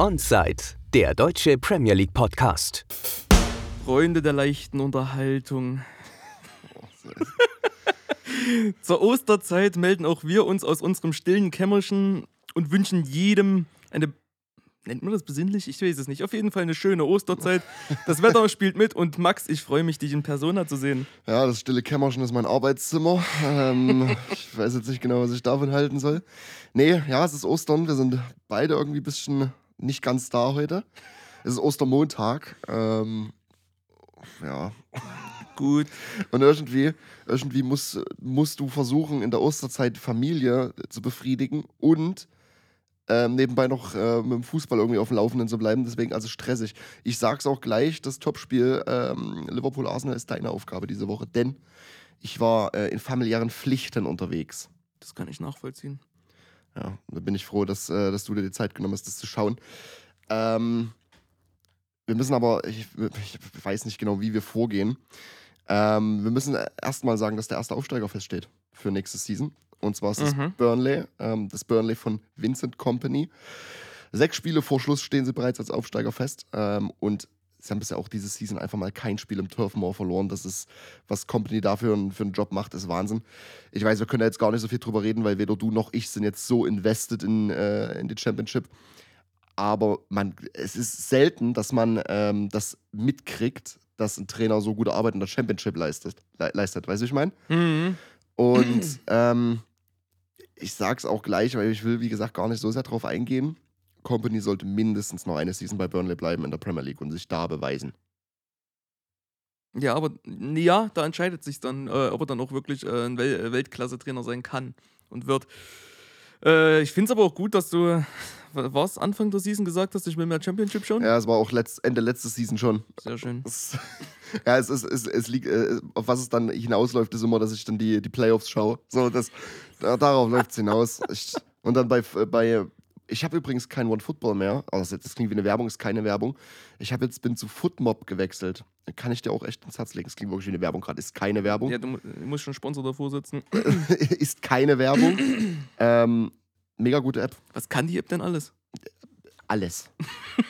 Onside, der deutsche Premier League Podcast. Freunde der leichten Unterhaltung. Zur Osterzeit melden auch wir uns aus unserem stillen Kämmerchen und wünschen jedem eine. Nennt man das besinnlich? Ich weiß es nicht. Auf jeden Fall eine schöne Osterzeit. Das Wetter spielt mit und Max, ich freue mich, dich in Persona zu sehen. Ja, das stille Kämmerchen ist mein Arbeitszimmer. Ähm, ich weiß jetzt nicht genau, was ich davon halten soll. Nee, ja, es ist Ostern. Wir sind beide irgendwie ein bisschen nicht ganz da heute. Es ist Ostermontag. Ähm, ja. Gut. Und irgendwie, irgendwie muss, musst du versuchen, in der Osterzeit Familie zu befriedigen und ähm, nebenbei noch äh, mit dem Fußball irgendwie auf dem Laufenden zu bleiben. Deswegen also stressig. Ich sag's auch gleich: Das Topspiel ähm, Liverpool-Arsenal ist deine Aufgabe diese Woche, denn ich war äh, in familiären Pflichten unterwegs. Das kann ich nachvollziehen. Ja, da bin ich froh, dass, äh, dass du dir die Zeit genommen hast, das zu schauen. Ähm, wir müssen aber, ich, ich, weiß nicht genau, wie wir vorgehen. Ähm, wir müssen erstmal sagen, dass der erste Aufsteiger feststeht für nächste Season. Und zwar ist es Mhm. Burnley, ähm, das Burnley von Vincent Company. Sechs Spiele vor Schluss stehen sie bereits als Aufsteiger fest. Ähm, und sie haben bisher auch diese Season einfach mal kein Spiel im Turf Moor verloren. Das ist, was Company dafür für, einen Job macht, ist Wahnsinn. Ich weiß, wir können da jetzt gar nicht so viel drüber reden, weil weder du noch ich sind jetzt so invested in, äh, in die Championship. Aber man, es ist selten, dass man ähm, das mitkriegt, dass ein Trainer so gute Arbeit in der Championship leistet. Le leistet weißt du, wie ich meine? Mhm. Und ähm, ich sag's auch gleich, weil ich will, wie gesagt, gar nicht so sehr drauf eingehen. Company sollte mindestens noch eine Season bei Burnley bleiben in der Premier League und sich da beweisen. Ja, aber ja, da entscheidet sich dann, äh, ob er dann auch wirklich äh, ein Wel äh, Weltklasse-Trainer sein kann und wird. Äh, ich finde es aber auch gut, dass du, war es Anfang der Season gesagt hast, ich will mehr Championship schon? Ja, es war auch letzt, Ende letzte Season schon. Sehr schön. Es, ja, es, ist, es, es liegt, äh, auf was es dann hinausläuft, ist immer, dass ich dann die, die Playoffs schaue. So, das, da, darauf läuft es hinaus. Ich, und dann bei, bei ich habe übrigens kein One Football mehr. Also das klingt wie eine Werbung, ist keine Werbung. Ich habe jetzt bin zu Footmob gewechselt. Kann ich dir auch echt ins Herz legen. Das klingt wirklich wie eine Werbung gerade. Ist keine Werbung. Ja, du, mu- du musst schon Sponsor davor sitzen. ist keine Werbung. ähm, mega gute App. Was kann die App denn alles? Alles.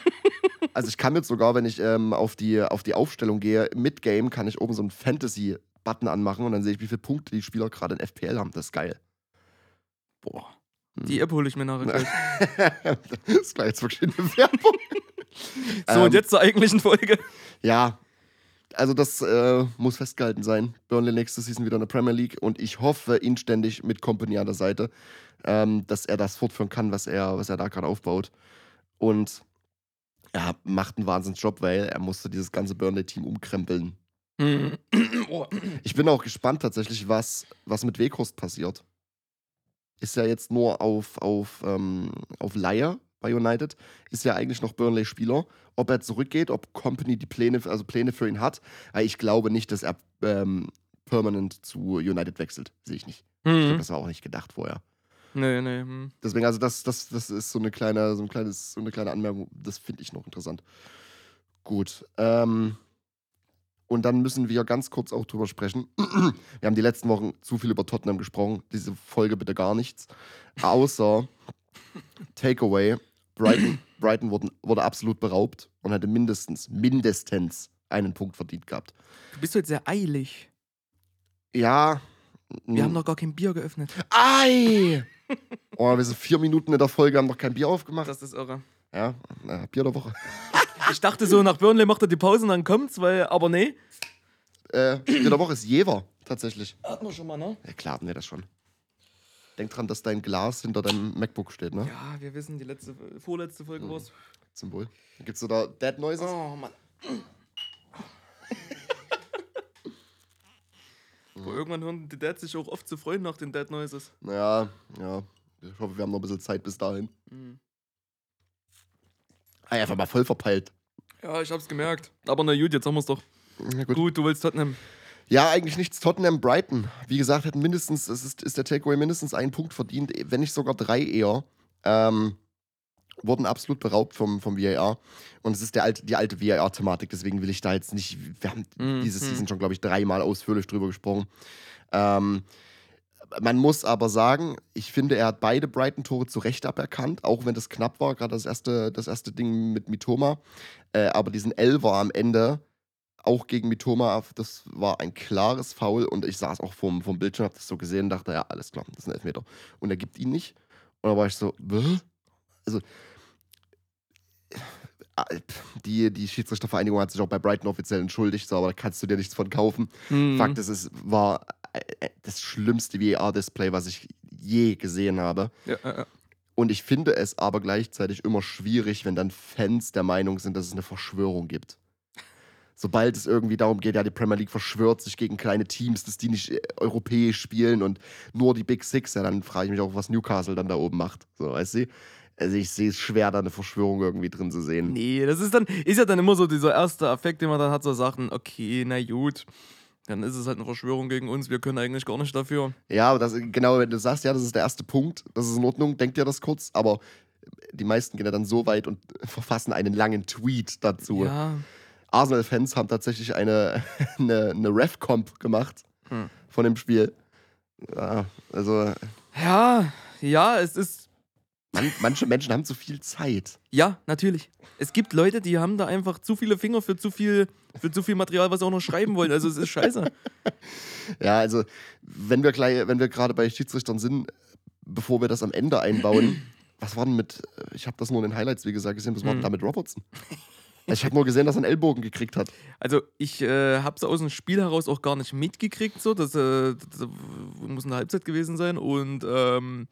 also ich kann jetzt sogar, wenn ich ähm, auf, die, auf die Aufstellung gehe, mit Game kann ich oben so einen Fantasy-Button anmachen und dann sehe ich, wie viele Punkte die Spieler gerade in FPL haben. Das ist geil. Boah. Die App hole ich mir nachher gleich. das war jetzt wirklich eine Werbung. So, und Ähm, jetzt zur eigentlichen Folge. Ja, also das äh, muss festgehalten sein. Burnley nächste Season wieder in der Premier League und ich hoffe inständig mit Company an der Seite, ähm, dass er das fortführen kann, was er, was er da gerade aufbaut. Und er macht einen Wahnsinnsjob, weil er musste dieses ganze Burnley-Team umkrempeln. Hm. oh. Ich bin auch gespannt tatsächlich, was, was mit Weghorst passiert. Ist ja jetzt nur auf, auf, ähm, auf Leier bei United, ist ja eigentlich noch Burnley-Spieler. Ob er zurückgeht, ob Company die Pläne, also Pläne für ihn hat, weil ich glaube nicht, dass er ähm, permanent zu United wechselt. Sehe ich nicht. Ich glaube, Hm. das war auch nicht gedacht vorher. Nee, nee. Hm. Deswegen, also das, das, das ist so eine kleine, so ein kleines, so eine kleine Anmerkung, das finde ich noch interessant. Gut. Ähm, und dann müssen wir ganz kurz auch drüber sprechen. Wir haben die letzten Wochen zu viel über Tottenham gesprochen. Diese Folge bitte gar nichts. Außer Takeaway. Brighton, Brighton wurden, wurde absolut beraubt und hätte mindestens, mindestens einen Punkt verdient gehabt. Du bist heute sehr eilig. Ja. Wir haben noch gar kein Bier geöffnet. Ei! Oh, wir sind vier Minuten in der Folge, haben noch kein Bier aufgemacht. Das ist irre. Ja, na, Bier der Woche. Ich dachte so, nach Burnley macht er die Pause und dann kommt's, weil, aber nee. Äh, Bier der Woche ist Jever, tatsächlich. Hatten wir schon mal, ne? Ja, klar hatten wir das schon. Denk dran, dass dein Glas hinter deinem MacBook steht, ne? Ja, wir wissen, die letzte, vorletzte Folge Mhm. war's. Symbol. Gibt's da Dead Noises? Oh, Mann. Boah, irgendwann hören die Dads sich auch oft zu freuen nach den Dead Noises. Naja, ja. Ich hoffe, wir haben noch ein bisschen Zeit bis dahin. Mhm. Ah, einfach mal voll verpeilt. Ja, ich hab's gemerkt. Aber na gut, jetzt haben wir's doch. Gut. Gut, du willst Tottenham. Ja, eigentlich nichts. Tottenham, Brighton. Wie gesagt, hätten mindestens, es ist, ist der Takeaway mindestens einen Punkt verdient, wenn nicht sogar drei eher. Ähm, wurden absolut beraubt vom, vom VAR. Und es ist der alte, die alte VAR-Thematik, deswegen will ich da jetzt nicht. Wir haben Mhm. diese Season schon, glaube ich, dreimal ausführlich drüber gesprochen. Ähm, Man muss aber sagen, ich finde, er hat beide Brighton-Tore zu Recht aberkannt, auch wenn das knapp war, gerade das erste, das erste Ding mit Mitoma. Äh, aber diesen Elfer am Ende, auch gegen Mitoma, das war ein klares Foul und ich saß auch vom, vom Bildschirm, hab das so gesehen und dachte, ja, alles klar, das ist ein Elfmeter. Und er gibt ihn nicht. Und da war ich so, Bäh? also die, die Schiedsrichtervereinigung hat sich auch bei Brighton offiziell entschuldigt, so, aber da kannst du dir nichts von kaufen. Hm. Fakt ist, es war äh, äh, das schlimmste VAR-Display, was ich je gesehen habe. Ja, ja, ja. Und ich finde es aber gleichzeitig immer schwierig, wenn dann Fans der Meinung sind, dass es eine Verschwörung gibt. Sobald es irgendwie darum geht, ja, die Premier League verschwört sich gegen kleine Teams, dass die nicht äh, europäisch spielen und nur die Big Six, ja, dann frage ich mich auch, was Newcastle dann da oben macht. So, weißt du? Also ich sehe es schwer, da eine Verschwörung irgendwie drin zu sehen. Nee, das ist dann, ist ja dann immer so dieser erste Affekt, den man dann hat, so Sachen, okay, na gut, dann ist es halt eine Verschwörung gegen uns, wir können eigentlich gar nicht dafür. Ja, das, genau, wenn du sagst, ja, das ist der erste Punkt, das ist in Ordnung, denk dir das kurz, aber die meisten gehen ja dann so weit und verfassen einen langen Tweet dazu. Ja, Arsenal-Fans haben tatsächlich eine, eine, eine Ref-Comp gemacht Hm. von dem Spiel. Ja, also ja, ja, es ist, man, manche Menschen haben zu viel Zeit. ja, natürlich. Es gibt Leute, die haben da einfach zu viele Finger für zu viel, für zu viel Material, was sie auch noch schreiben wollen. Also es ist scheiße. Ja, also wenn wir gleich, wenn wir gerade bei Schiedsrichtern sind, bevor wir das am Ende einbauen, was war denn mit, ich habe das nur in den Highlights, wie gesagt, gesehen, was war denn Hm. da mit Robertson? Also ich habe nur gesehen, dass er einen Ellbogen gekriegt hat. Also ich äh, habe es aus dem Spiel heraus auch gar nicht mitgekriegt, so. Das, äh, das muss eine Halbzeit gewesen sein. Und ähm,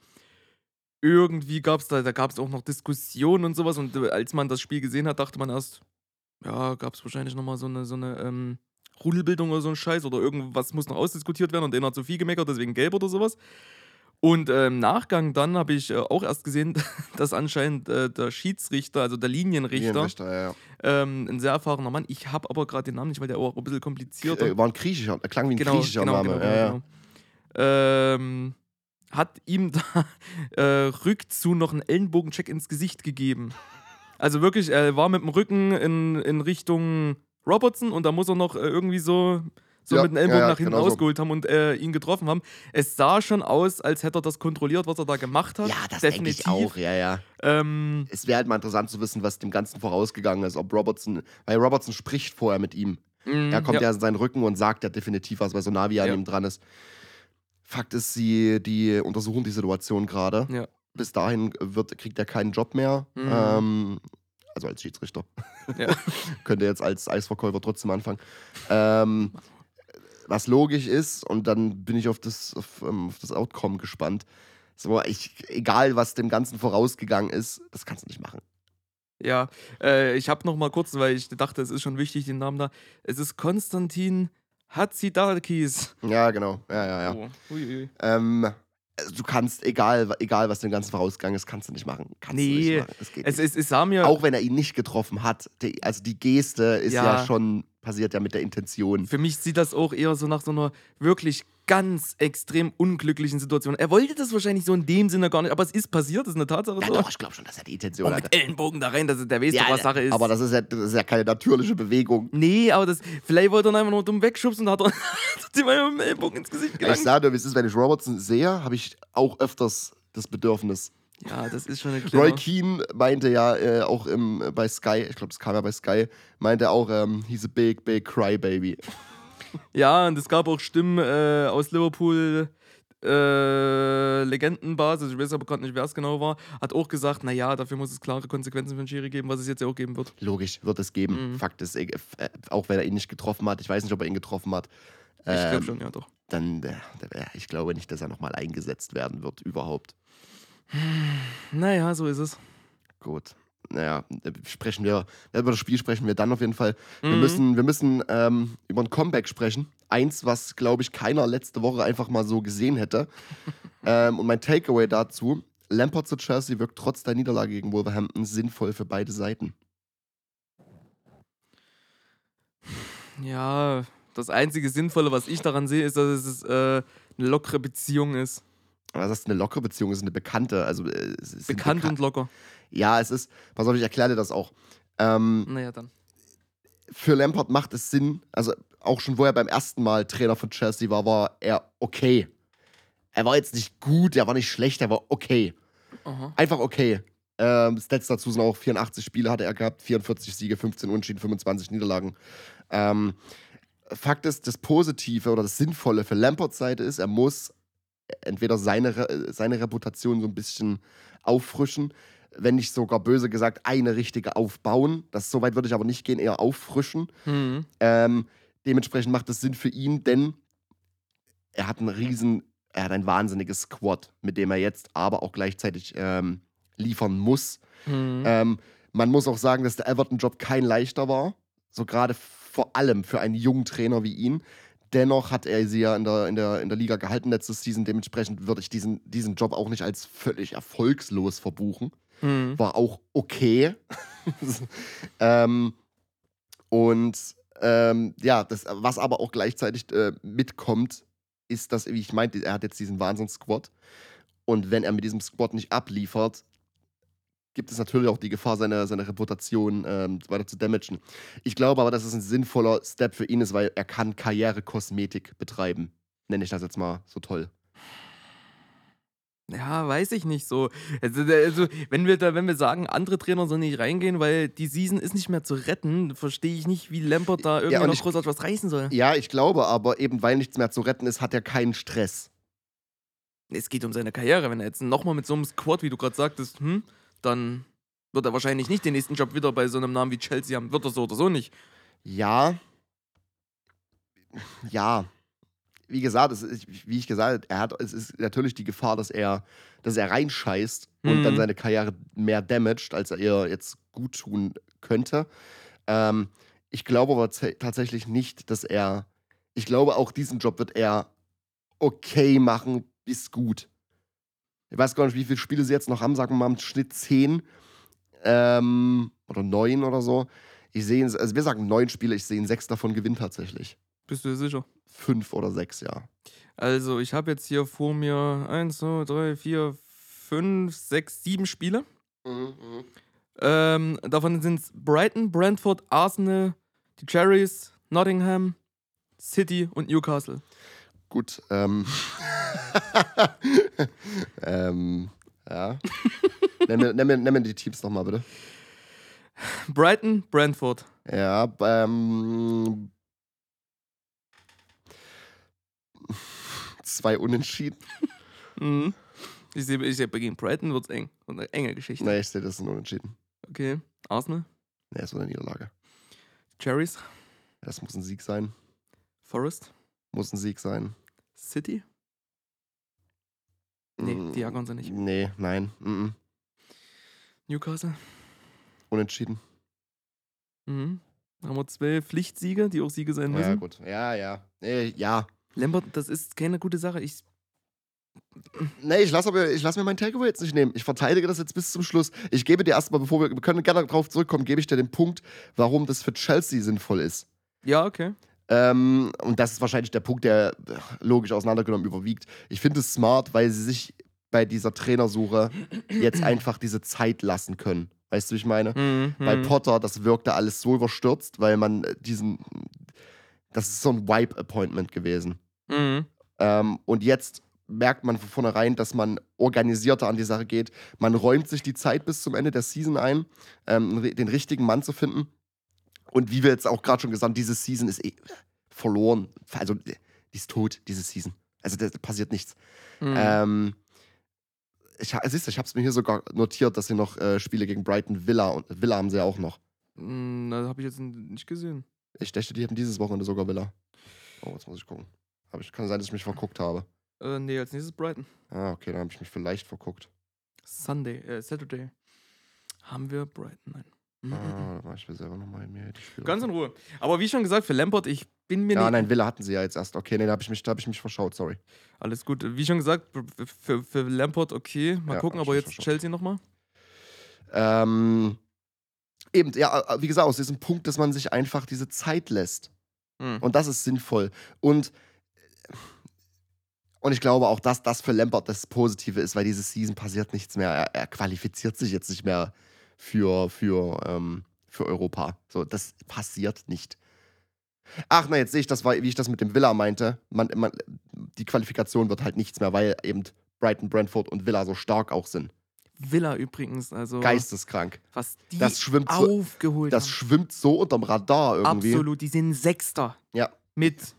irgendwie gab es da, da gab es auch noch Diskussionen und sowas. Und äh, als man das Spiel gesehen hat, dachte man erst, ja, gab es wahrscheinlich nochmal so eine, so eine ähm, Rudelbildung oder so ein Scheiß oder irgendwas muss noch ausdiskutiert werden und einer hat zu viel gemeckert, deswegen gelb oder sowas. Und äh, im Nachgang dann habe ich äh, auch erst gesehen, dass anscheinend äh, der Schiedsrichter, also der Linienrichter, Linienrichter, ja, ja. ähm, ein sehr erfahrener Mann. Ich habe aber gerade den Namen nicht, weil der auch ein bisschen komplizierter Äh, war ein griechischer, er klang wie ein genau, griechischer genau, Name. genau, ja, ja. genau, genau. Ähm, hat ihm da äh, rückzu noch einen Ellenbogencheck ins Gesicht gegeben. Also wirklich, er war mit dem Rücken in, in Richtung Robertson und da muss er noch äh, irgendwie so, so Ja, mit dem Ellenbogen ja, nach hinten genau so. ausgeholt haben und äh, ihn getroffen haben. Es sah schon aus, als hätte er das kontrolliert, was er da gemacht hat. Ja, das denke ich auch, ja, ja. Ähm, Es wäre halt mal interessant zu wissen, was dem Ganzen vorausgegangen ist, ob Robertson, weil Robertson spricht vorher mit ihm. mh, Er kommt ja. ja, in seinen Rücken und sagt ja definitiv was, weil so er an ihm dran ist. Fakt ist, sie die untersuchen die Situation gerade. Ja. Bis dahin wird, kriegt er keinen Job mehr. Mhm. Ähm, also als Schiedsrichter. Ja. Könnte jetzt als Eisverkäufer trotzdem anfangen. Ähm, was logisch ist, und dann bin ich auf das, auf, ähm, auf das Outcome gespannt. So, ich, egal was dem Ganzen vorausgegangen ist, das kannst du nicht machen. Ja, äh, ich habe noch mal kurz, weil ich dachte, es ist schon wichtig, den Namen da. Es ist Konstantin Hatzidakis. Ja, genau. Ja, ja, ja. Oh. Ähm, also du kannst, egal, egal was dem Ganzen vorausgegangen ist, kannst du nicht machen. Kannst du Nee, nicht machen. Es, nicht. es, es sah mir, Auch wenn er ihn nicht getroffen hat, die, also die Geste ist ja. Ja. schon, passiert ja mit der Intention. für mich sieht das auch eher so nach so einer wirklich ganz extrem unglücklichen Situation. Er wollte das wahrscheinlich so in dem Sinne gar nicht, aber es ist passiert, das ist eine Tatsache Ja, so. doch, ich glaube schon, dass er die Intention hatte. mit Ellenbogen da rein, das, der weiß Ja, was Sache ist. Aber das ist, ja, das ist ja keine natürliche Bewegung. nee, aber das, vielleicht wollte er einfach nur dumm wegschubsen und hat hat ihm einfach mit dem Ellbogen ins Gesicht Ich gelangt. sage dir, wie es ist, wenn ich Robertson sehe, habe ich auch öfters das Bedürfnis. Ja, das ist schon eine Roy kleine... Keane meinte ja äh, auch im, äh, bei Sky, ich glaube, das kam ja bei Sky, meinte auch, ähm, he's a big, big crybaby. Ja, und es gab auch Stimmen äh, aus Liverpool, äh, Legendenbasis, ich weiß aber gerade nicht, wer es genau war, hat auch gesagt, naja, dafür muss es klare Konsequenzen für den Schiri geben, was es jetzt ja auch geben wird. Logisch, wird es geben. Mhm. Fakt ist, äh, auch wenn er ihn nicht getroffen hat, ich weiß nicht, ob er ihn getroffen hat, Ich glaube ähm, schon, ja doch. dann, äh, ich glaube nicht, dass er nochmal eingesetzt werden wird, überhaupt. Naja, so ist es. Gut. Naja, äh, sprechen wir, über das Spiel sprechen wir dann auf jeden Fall. Wir Mhm. müssen, wir müssen ähm, über ein Comeback sprechen. Eins, was, glaube ich, keiner letzte Woche einfach mal so gesehen hätte. ähm, und mein Takeaway dazu: Lampard zu Chelsea wirkt trotz der Niederlage gegen Wolverhampton sinnvoll für beide Seiten. Ja, das einzige Sinnvolle, was ich daran sehe, ist, dass es äh, eine lockere Beziehung ist. Das ist eine lockere Beziehung, es ist eine bekannte. Also, äh, Bekannt beka- und locker. Ja, es ist, pass auf, ich erkläre dir das auch. Ähm, Naja, dann. für Lampard macht es Sinn, also auch schon wo er beim ersten Mal Trainer von Chelsea war, war er okay. Er war jetzt nicht gut, er war nicht schlecht, er war okay. Aha. Einfach okay. Ähm, Stats dazu sind auch 84 Spiele hatte er gehabt, 44 Siege, 15 Unentschieden, 25 Niederlagen. Ähm, Fakt ist, das Positive oder das Sinnvolle für Lamperts Seite ist, er muss entweder seine, Re- seine Reputation so ein bisschen auffrischen, wenn nicht sogar böse gesagt, eine richtige aufbauen. Das so weit würde ich aber nicht gehen, eher auffrischen. Mhm. Ähm, dementsprechend macht es Sinn für ihn, denn er hat einen riesen, er hat ein wahnsinniges Squad, mit dem er jetzt aber auch gleichzeitig ähm, liefern muss. Mhm. Ähm, man muss auch sagen, dass der Everton-Job kein leichter war. So gerade vor allem für einen jungen Trainer wie ihn. Dennoch hat er sie ja in der, in der, in der Liga gehalten letzte Season. Dementsprechend würde ich diesen, diesen Job auch nicht als völlig erfolgslos verbuchen. Mhm. War auch okay. ähm, und ähm, ja, das, was aber auch gleichzeitig äh, mitkommt, ist, dass, wie ich meinte, er hat jetzt diesen Wahnsinns-Squad. Und wenn er mit diesem Squad nicht abliefert, gibt es natürlich auch die Gefahr, seine, seine Reputation ähm, weiter zu damagen. Ich glaube aber, dass es ein sinnvoller Step für ihn ist, weil er kann Karrierekosmetik betreiben. Nenne ich das jetzt mal so toll. Ja, weiß ich nicht so. Also, also, wenn wir da, wenn wir sagen, andere Trainer sollen nicht reingehen, weil die Season ist nicht mehr zu retten, verstehe ich nicht, wie Lampert da irgendwie und noch ich- großartig was reißen soll. Ja, ich glaube aber, eben weil nichts mehr zu retten ist, hat er keinen Stress. Es geht um seine Karriere. Wenn er jetzt nochmal mit so einem Squad, wie du gerade sagtest, hm, dann wird er wahrscheinlich nicht den nächsten Job wieder bei so einem Namen wie Chelsea haben. Wird er so oder so nicht. Ja. Ja. Wie gesagt, es ist, wie ich gesagt habe, er hat, es ist natürlich die Gefahr, dass er, dass er reinscheißt und Mhm. dann seine Karriere mehr damaged, als er ihr jetzt gut tun könnte. Ähm, ich glaube aber tats- tatsächlich nicht, dass er. Ich glaube, auch diesen Job wird er okay machen, bis gut. Ich weiß gar nicht, wie viele Spiele sie jetzt noch haben, sagen wir mal im Schnitt 10 ähm, oder 9 oder so. Ich sehe, ihn- also wir sagen neun Spiele, ich sehe ihn sechs davon gewinnen tatsächlich. Bist du dir sicher? Fünf oder sechs, ja. Also, ich habe jetzt hier vor mir 1, 2, 3, 4, 5, 6, 7 Spiele. Ähm, davon sind es Brighton, Brentford, Arsenal, die Cherries, Nottingham, City und Newcastle. Gut. Ähm. ähm, ja. nenn, mir, nenn, mir, nenn mir die Teams nochmal, bitte. Brighton, Brentford. Ja, ähm. Zwei Unentschieden. Mhm. Ich sehe, ich sehe, gegen Brighton wird es eng. Und eine enge Geschichte. Nee, ich sehe, das ist ein Unentschieden. Okay. Arsenal, Nee, ist so eine Niederlage. Cherries, Das muss ein Sieg sein. Forest, Muss ein Sieg sein. City. Nee, Mm, die jagen sie nicht. Nee, nein. Mm -mm. Newcastle. Unentschieden. Mhm. Da haben wir zwei Pflichtsiege, die auch Siege sein müssen. Ja, gut. Ja, ja. Nee, ja. Lambert, das ist keine gute Sache. Ich, Nee, ich lasse lass mir mein Takeaway jetzt nicht nehmen. Ich verteidige das jetzt bis zum Schluss. Ich gebe dir erstmal, bevor wir, wir können gerne darauf zurückkommen, gebe ich dir den Punkt, warum das für Chelsea sinnvoll ist. ja, okay. Ähm, und das ist wahrscheinlich der Punkt, der logisch auseinandergenommen überwiegt. Ich finde es smart, weil sie sich bei dieser Trainersuche jetzt einfach diese Zeit lassen können. Weißt du, wie ich meine? Mhm, Bei mhm. Potter, das wirkte alles so überstürzt, weil man diesen. Das ist so ein Wipe-Appointment gewesen. Mhm. Ähm, und jetzt merkt man von vornherein, dass man organisierter an die Sache geht. Man räumt sich die Zeit bis zum Ende der Season ein, ähm, den richtigen Mann zu finden. Und wie wir jetzt auch gerade schon gesagt haben, diese Season ist eh verloren. Also, die ist tot, diese Season. Also, da passiert nichts. Mhm. Ähm, ich, siehst du, ich habe es mir hier sogar notiert, dass sie noch äh, Spiele gegen Brighton Villa und Villa haben sie ja auch noch. Mm, Das habe ich jetzt nicht gesehen. Ich dachte, die hätten dieses Wochenende sogar Villa. Oh, jetzt muss ich gucken. Aber ich kann sein, dass ich mich verguckt habe. Äh, nee, als nächstes Brighton. Ah, okay, dann habe ich mich vielleicht verguckt. Sunday, äh, Saturday. Haben wir Brighton? Nein. Mhm, mhm. Ah, da war ich mir selber nochmal in mir. die Spiele Ganz in. Ruhe. Aber wie schon gesagt, für Lampert, ich bin mir Ja, nicht. nein, Villa hatten sie ja jetzt erst. Okay, nee, da habe ich, mich- da hab ich mich verschaut, sorry. Alles gut. Wie schon gesagt, für, für Lampert okay. Mal Ja, gucken, aber jetzt verstanden. Chelsea nochmal. Ähm, eben, ja, äh, wie gesagt, aus diesem Punkt, dass man sich einfach diese Zeit lässt. Mhm. Und das ist sinnvoll. Und, und ich glaube auch, dass das für Lampert das Positive ist, weil diese Season passiert nichts mehr. Er, er qualifiziert sich jetzt nicht mehr für, für, ähm, für Europa. So, das passiert nicht. Ach, na, jetzt sehe ich das, wie ich das mit dem Villa meinte. Man, man, die Qualifikation wird halt nichts mehr, weil eben Brighton, Brentford und Villa so stark auch sind. Villa übrigens, also Geisteskrank. was die Das schwimmt so, aufgeholt das haben. schwimmt so unterm Radar irgendwie. Absolut, die sind Sechster. Ja. Mit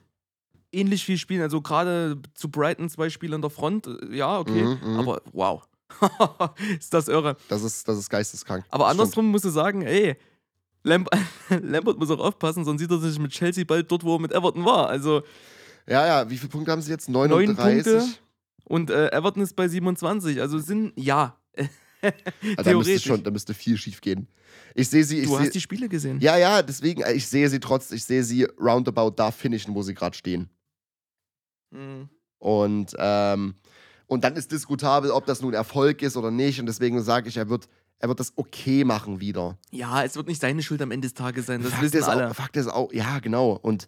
ähnlich viel Spielen, also gerade zu Brighton zwei Spiele in der Front, äh, ja, okay, Mhm, mhm. aber wow. ist das irre. Das ist, das ist geisteskrank. Aber Das andersrum musst du sagen, ey, Lamp Lampert muss auch aufpassen, sonst sieht er sich mit Chelsea bald dort, wo er mit Everton war. Also. Ja, ja, wie viele Punkte haben sie jetzt? Neun 39? Punkte. und äh, Everton ist bei 27. Also sind, ja, Also da müsste schon, da müsste viel schief gehen. Ich sehe sie, ich du sehe. hast die Spiele gesehen. Ja, ja, deswegen, äh, ich sehe sie trotz, ich sehe sie roundabout da finishen, wo sie gerade stehen. Mhm. Und, ähm, und dann ist diskutabel, ob das nun Erfolg ist oder nicht. Und deswegen sage ich, er wird, er wird das okay machen wieder. Ja, es wird nicht seine Schuld am Ende des Tages sein, das Fakt wissen ist alle. Auch, Fakt ist auch, ja, genau. Und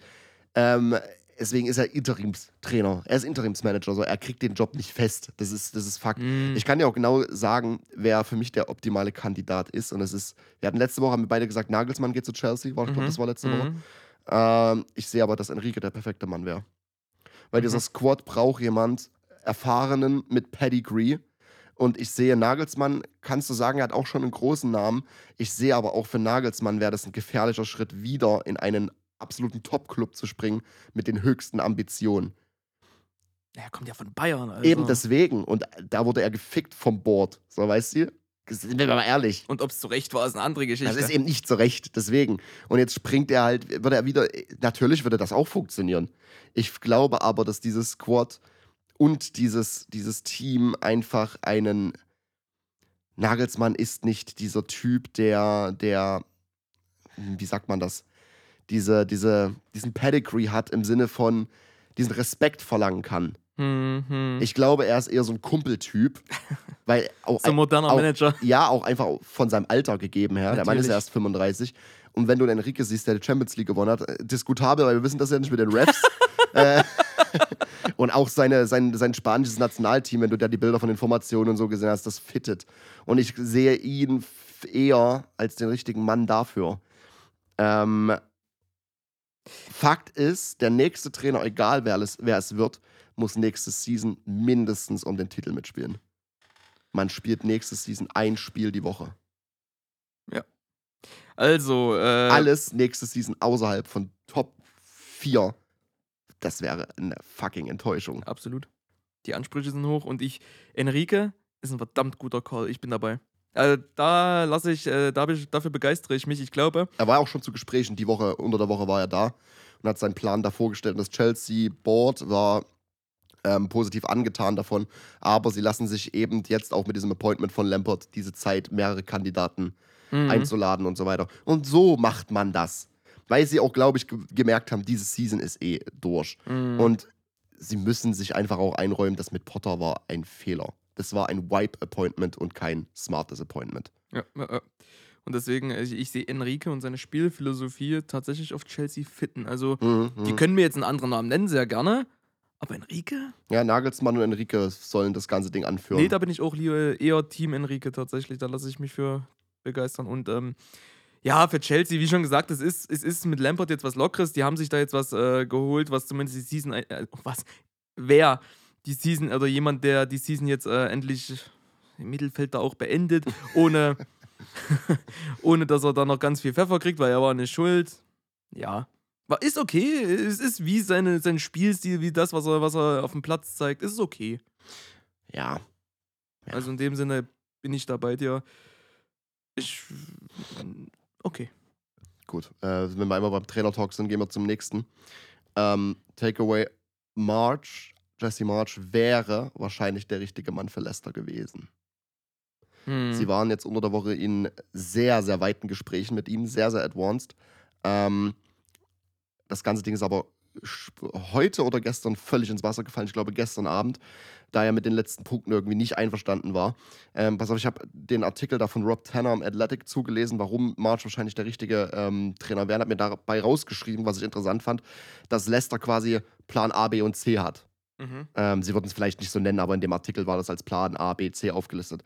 ähm, deswegen ist er Interimstrainer. Er ist Interimsmanager, also er kriegt den Job nicht fest. Das ist, das ist Fakt. Mhm. Ich kann dir auch genau sagen, wer für mich der optimale Kandidat ist. Und es ist, wir hatten letzte Woche, haben wir beide gesagt, Nagelsmann geht zu Chelsea. War, Ich glaube, Mhm. das war letzte Woche. Mhm. Ähm, ich sehe aber, dass Enrique der perfekte Mann wäre. Weil Mhm. dieser Squad braucht jemand Erfahrenen mit Pedigree. Und ich sehe Nagelsmann, kannst du sagen, er hat auch schon einen großen Namen. Ich sehe aber auch für Nagelsmann wäre das ein gefährlicher Schritt, wieder in einen absoluten Top-Club zu springen mit den höchsten Ambitionen. Er kommt ja von Bayern. Also. Eben deswegen. Und da wurde er gefickt vom Board. So, weißt du? Sind wir mal ehrlich. Und ob es zu Recht war, ist eine andere Geschichte. Das ist eben nicht so recht, deswegen. Und jetzt springt er halt, wird er wieder, natürlich würde das auch funktionieren. Ich glaube aber, dass dieses Squad und dieses, dieses Team einfach einen Nagelsmann ist nicht dieser Typ, der, der, wie sagt man das, diese, diese, diesen Pedigree hat im Sinne von diesen Respekt verlangen kann. Mhm. Ich glaube, er ist eher so ein Kumpeltyp, weil auch, so ein moderner auch, Manager. ja, auch einfach von seinem Alter gegeben her. Der Mann ist Natürlich. erst 35. Und wenn du den Enrique siehst, der die Champions League gewonnen hat, äh, diskutabel, weil wir wissen das ja nicht mit den Refs. äh, und auch seine, sein, sein spanisches Nationalteam, wenn du da die Bilder von den Formationen und so gesehen hast, das fittet. Und ich sehe ihn eher als den richtigen Mann dafür. Ähm, Fakt ist, der nächste Trainer, egal wer es, wer es wird, muss nächste Season mindestens um den Titel mitspielen. Man spielt nächste Season ein Spiel die Woche. Also, äh, Alles nächste Season außerhalb von Top 4. Das wäre eine fucking Enttäuschung. Absolut. Die Ansprüche sind hoch und ich, Enrique ist ein verdammt guter Call. Ich bin dabei. Also da lasse ich, äh, da hab ich, dafür begeistere ich mich. Ich glaube, Er war auch schon zu Gesprächen, die Woche, unter der Woche war er da und hat seinen Plan da vorgestellt. Und das Chelsea Board war ähm, positiv angetan davon, aber sie lassen sich eben jetzt auch mit diesem Appointment von Lampert diese Zeit, mehrere Kandidaten mhm. einzuladen und so weiter. Und so macht man das. Weil sie auch, glaube ich, ge gemerkt haben, diese Season ist eh durch. Mhm. Und sie müssen sich einfach auch einräumen, dass mit Potter war ein Fehler. Das war ein Wipe-Appointment und kein smartes Appointment. Ja, ja, ja. Und deswegen, ich, ich sehe Enrique und seine Spielphilosophie tatsächlich auf Chelsea fitten. Also, Mhm, die mhm. können mir jetzt einen anderen Namen nennen, sehr gerne. Aber Enrique? Ja, Nagelsmann und Enrique sollen das ganze Ding anführen. Nee, da bin ich auch lieber eher Team Enrique tatsächlich. Da lasse ich mich für begeistern. Und ähm, ja, für Chelsea, wie schon gesagt, es ist, es ist mit Lampard jetzt was Lockeres. Die haben sich da jetzt was äh, geholt, was zumindest die Season. ein- Äh, was? Wer? Die Season, oder jemand, der die Season jetzt äh, endlich im Mittelfeld da auch beendet, ohne, ohne dass er da noch ganz viel Pfeffer kriegt, weil er war nicht schuld. Ja. War, ist okay. Es ist wie seine, sein Spielstil, wie das, was er, was er auf dem Platz zeigt. Es ist okay. Ja. Ja. Also in dem Sinne bin ich da bei dir. Ich. Okay. Gut. Äh, wenn wir einmal beim Trainer-Talk sind, gehen wir zum nächsten. Ähm, Takeaway March. Jesse March wäre wahrscheinlich der richtige Mann für Leicester gewesen. Hm. Sie waren jetzt unter der Woche in sehr, sehr weiten Gesprächen mit ihm, sehr, sehr advanced. Ähm, das ganze Ding ist aber heute oder gestern völlig ins Wasser gefallen. Ich glaube, gestern Abend, da er mit den letzten Punkten irgendwie nicht einverstanden war. Ähm, pass auf, ich habe den Artikel da von Rob Tanner am Athletic zugelesen, warum March wahrscheinlich der richtige ähm, Trainer wäre. Hat mir dabei rausgeschrieben, was ich interessant fand, dass Leicester quasi Plan A, B und C hat. Mhm. Ähm, sie würden es vielleicht nicht so nennen, aber in dem Artikel war das als Plan A, B, C aufgelistet.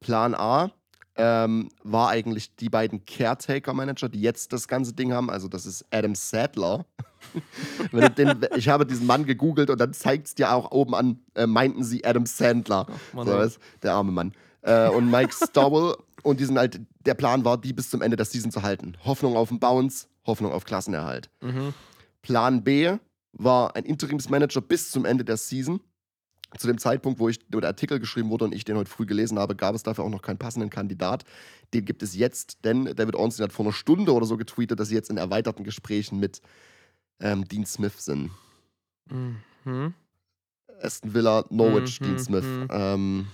Plan A, ähm, war eigentlich die beiden Caretaker-Manager, die jetzt das ganze Ding haben. Also das ist Adam Sadler. Den, ich habe diesen Mann gegoogelt und dann zeigt es dir auch oben an, äh, meinten sie Adam Sandler. Mann, so, weißt, der arme Mann. Äh, und Mike Stowell. Und die sind halt, der Plan war, die bis zum Ende der Season zu halten. Hoffnung auf einen Bounce, Hoffnung auf Klassenerhalt. Mhm. Plan B war ein Interimsmanager bis zum Ende der Season. Zu dem Zeitpunkt, wo, ich, wo der Artikel geschrieben wurde und ich den heute früh gelesen habe, gab es dafür auch noch keinen passenden Kandidat. Den gibt es jetzt, denn David Ornstein hat vor einer Stunde oder so getweetet, dass sie jetzt in erweiterten Gesprächen mit ähm, Dean Smith sind. Mhm. Aston Villa, Norwich, Mhm, Dean Smith. mhm. Ähm,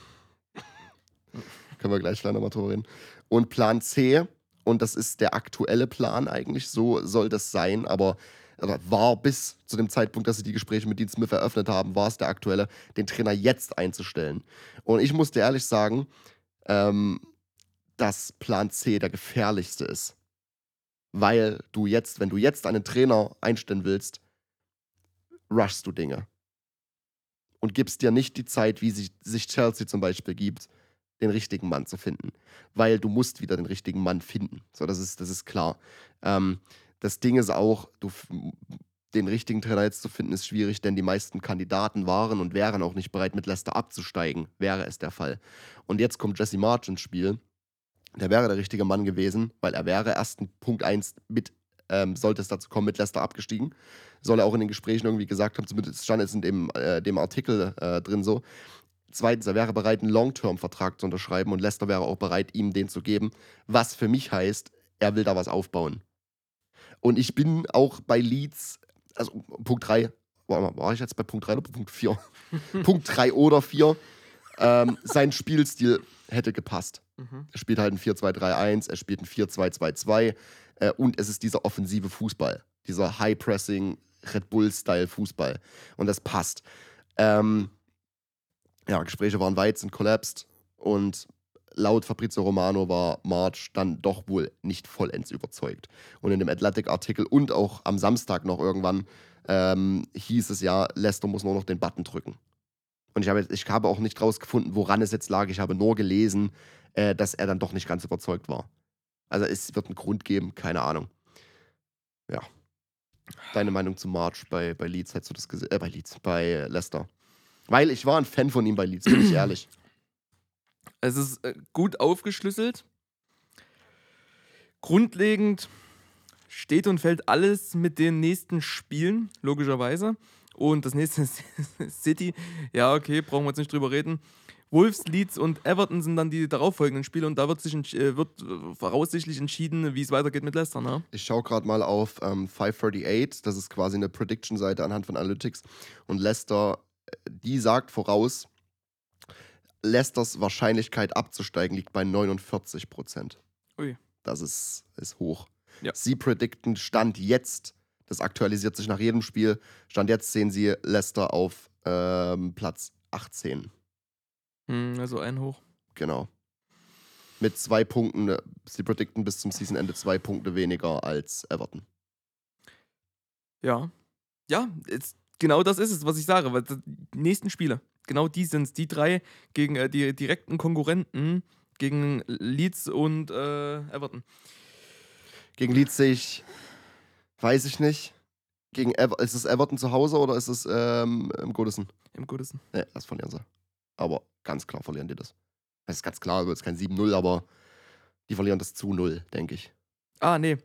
können wir gleich gleich nochmal drüber reden. Und Plan C, und das ist der aktuelle Plan eigentlich, so soll das sein, aber oder war bis zu dem Zeitpunkt, dass sie die Gespräche mit Dean Smith eröffnet haben, war es der aktuelle, den Trainer jetzt einzustellen. Und ich muss dir ehrlich sagen, ähm, dass Plan C der gefährlichste ist. Weil du jetzt, wenn du jetzt einen Trainer einstellen willst, rushst du Dinge. Und gibst dir nicht die Zeit, wie sich, sich Chelsea zum Beispiel gibt, den richtigen Mann zu finden. Weil du musst wieder den richtigen Mann finden. So, das ist, das ist klar. Ähm, das Ding ist auch, du, den richtigen Trainer jetzt zu finden, ist schwierig, denn die meisten Kandidaten waren und wären auch nicht bereit, mit Leicester abzusteigen, wäre es der Fall. Und jetzt kommt Jesse March ins Spiel. Der wäre der richtige Mann gewesen, weil er wäre erst Punkt 1 mit, ähm, sollte es dazu kommen, mit Leicester abgestiegen. Soll er auch in den Gesprächen irgendwie gesagt haben, zumindest stand es in dem, äh, dem Artikel äh, drin so. Zweitens, er wäre bereit, einen Long-Term-Vertrag zu unterschreiben und Leicester wäre auch bereit, ihm den zu geben. Was für mich heißt, er will da was aufbauen. Und ich bin auch bei Leeds, also Punkt 3, war, war ich jetzt bei Punkt 3 oder Punkt 4? Punkt 3 oder 4. Ähm, sein Spielstil hätte gepasst. Mhm. Er spielt halt ein 4-2-3-1, er spielt ein 4-2-2-2 äh, und es ist dieser offensive Fußball. Dieser High-Pressing, Red Bull-Style-Fußball. Und das passt. Ähm, ja, Gespräche waren weit, sind collapsed und laut Fabrizio Romano war March dann doch wohl nicht vollends überzeugt. Und in dem Athletic-Artikel und auch am Samstag noch irgendwann ähm, hieß es ja, Leicester muss nur noch den Button drücken. Und ich habe, ich habe auch nicht rausgefunden, woran es jetzt lag. Ich habe nur gelesen, äh, dass er dann doch nicht ganz überzeugt war. Also es wird einen Grund geben, keine Ahnung. Ja. Deine Meinung zu March bei, bei Leeds, hättest du das gesehen? Äh, bei Leeds, bei Leicester. Weil ich war ein Fan von ihm bei Leeds, bin ich ehrlich. Es ist äh, gut aufgeschlüsselt. Grundlegend steht und fällt alles mit den nächsten Spielen, logischerweise. Und das nächste ist City. Ja, okay, brauchen wir jetzt nicht drüber reden. Wolves, Leeds und Everton sind dann die darauffolgenden Spiele und da wird sich äh, wird äh, voraussichtlich entschieden, wie es weitergeht mit Leicester. Ne? Ich schaue gerade mal auf ähm, 538, das ist quasi eine Prediction-Seite anhand von Analytics. Und Leicester, die sagt voraus, Leicesters Wahrscheinlichkeit abzusteigen liegt bei 49 Prozent. Ui. Das ist, ist hoch. Ja. Sie predikten Stand jetzt, das aktualisiert sich nach jedem Spiel, Stand jetzt sehen sie Leicester auf ähm, Platz 18. Hm, also ein hoch. Genau. Mit zwei Punkten, äh, sie predikten bis zum Seasonende zwei Punkte weniger als Everton. Ja. Ja, genau das ist es, was ich sage. Weil die nächsten Spiele, genau die sind es. Die drei gegen äh, die direkten Konkurrenten, gegen Leeds und äh, Everton. Gegen Leeds sehe ich, weiß ich nicht. Gegen Ever ist es Everton zu Hause oder ist es ähm, im Goodison? Im Gutesten. Ne, das verlieren sie. Aber ganz klar verlieren die das. Das ist ganz klar, es ist kein 7-0, aber die verlieren das zu 0, denke ich. Ah, nee.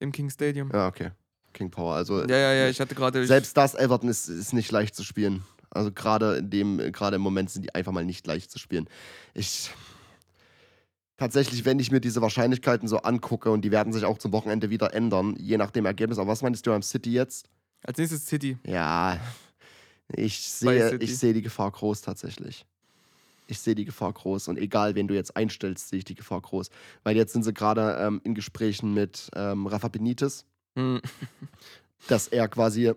Im King Stadium. Ja, okay. King Power. Also Ja, ja, ja, ich hatte gerade. selbst das Everton ist, ist nicht leicht zu spielen. Also gerade in dem, gerade im Moment sind die einfach mal nicht leicht zu spielen. Ich tatsächlich, wenn ich mir diese Wahrscheinlichkeiten so angucke und die werden sich auch zum Wochenende wieder ändern, je nach dem Ergebnis. Aber was meinst du am City jetzt? Als nächstes City. Ja, ich sehe, ich sehe die Gefahr groß tatsächlich. Ich sehe die Gefahr groß und egal, wen du jetzt einstellst, sehe ich die Gefahr groß. Weil jetzt sind sie gerade ähm, in Gesprächen mit ähm, Rafa Benitez, Hm. dass er quasi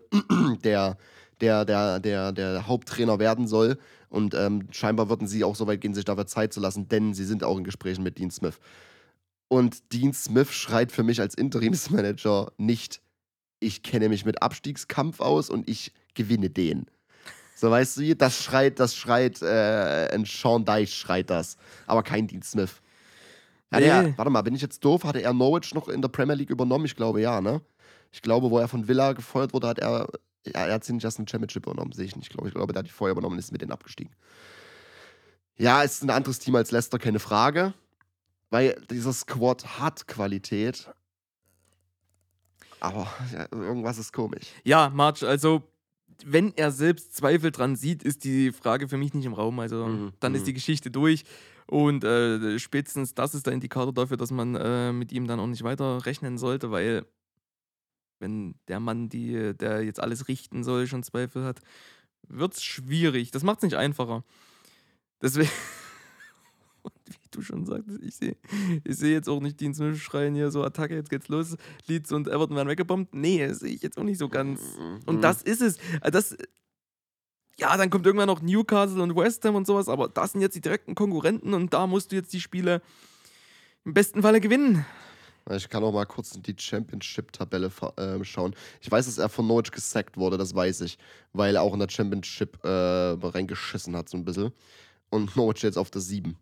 der, der, der, der, der Haupttrainer werden soll. Und ähm, scheinbar würden sie auch so weit gehen, sich dafür Zeit zu lassen, denn sie sind auch in Gesprächen mit Dean Smith. Und Dean Smith schreit für mich als Interimsmanager nicht, ich kenne mich mit Abstiegskampf aus und ich gewinne den. So weißt du, das schreit, das schreit, äh, ein Sean Dyche schreit das, aber kein Dean Smith. Nee. er, warte mal, bin ich jetzt doof? Hatte er Norwich noch in der Premier League übernommen? Ich glaube ja, ne? Ich glaube, wo er von Villa gefeuert wurde, hat er. Ja, er hat sie nicht erst in Championship übernommen, sehe ich nicht. Ich glaube, ich glaube, der hat die vorher übernommen und ist mit denen abgestiegen. Ja, ist ein anderes Team als Leicester, keine Frage. Weil dieser Squad hat Qualität. Aber ja, irgendwas ist komisch. Ja, March, also wenn er selbst Zweifel dran sieht, ist die Frage für mich nicht im Raum. Also Mhm, dann mhm. ist die Geschichte durch. Und äh, spätestens das ist der Indikator dafür, dass man äh, mit ihm dann auch nicht weiter rechnen sollte, weil wenn der Mann, die, der jetzt alles richten soll, schon Zweifel hat, wird es schwierig. Das macht es nicht einfacher. Deswegen, und wie du schon sagtest, ich sehe ich seh jetzt auch nicht die ins schreien hier so Attacke, jetzt geht's los, Leeds und Everton werden weggebombt. Nee, sehe ich jetzt auch nicht so ganz. Und das ist es. Äh, Das, ja, dann kommt irgendwann noch Newcastle und West Ham und sowas, aber das sind jetzt die direkten Konkurrenten und da musst du jetzt die Spiele im besten Falle gewinnen. Ich kann auch mal kurz in die Championship-Tabelle äh, schauen. Ich weiß, dass er von Norwich gesackt wurde, das weiß ich. Weil er auch in der Championship äh, reingeschissen hat, so ein bisschen. Und Norwich jetzt auf der 7.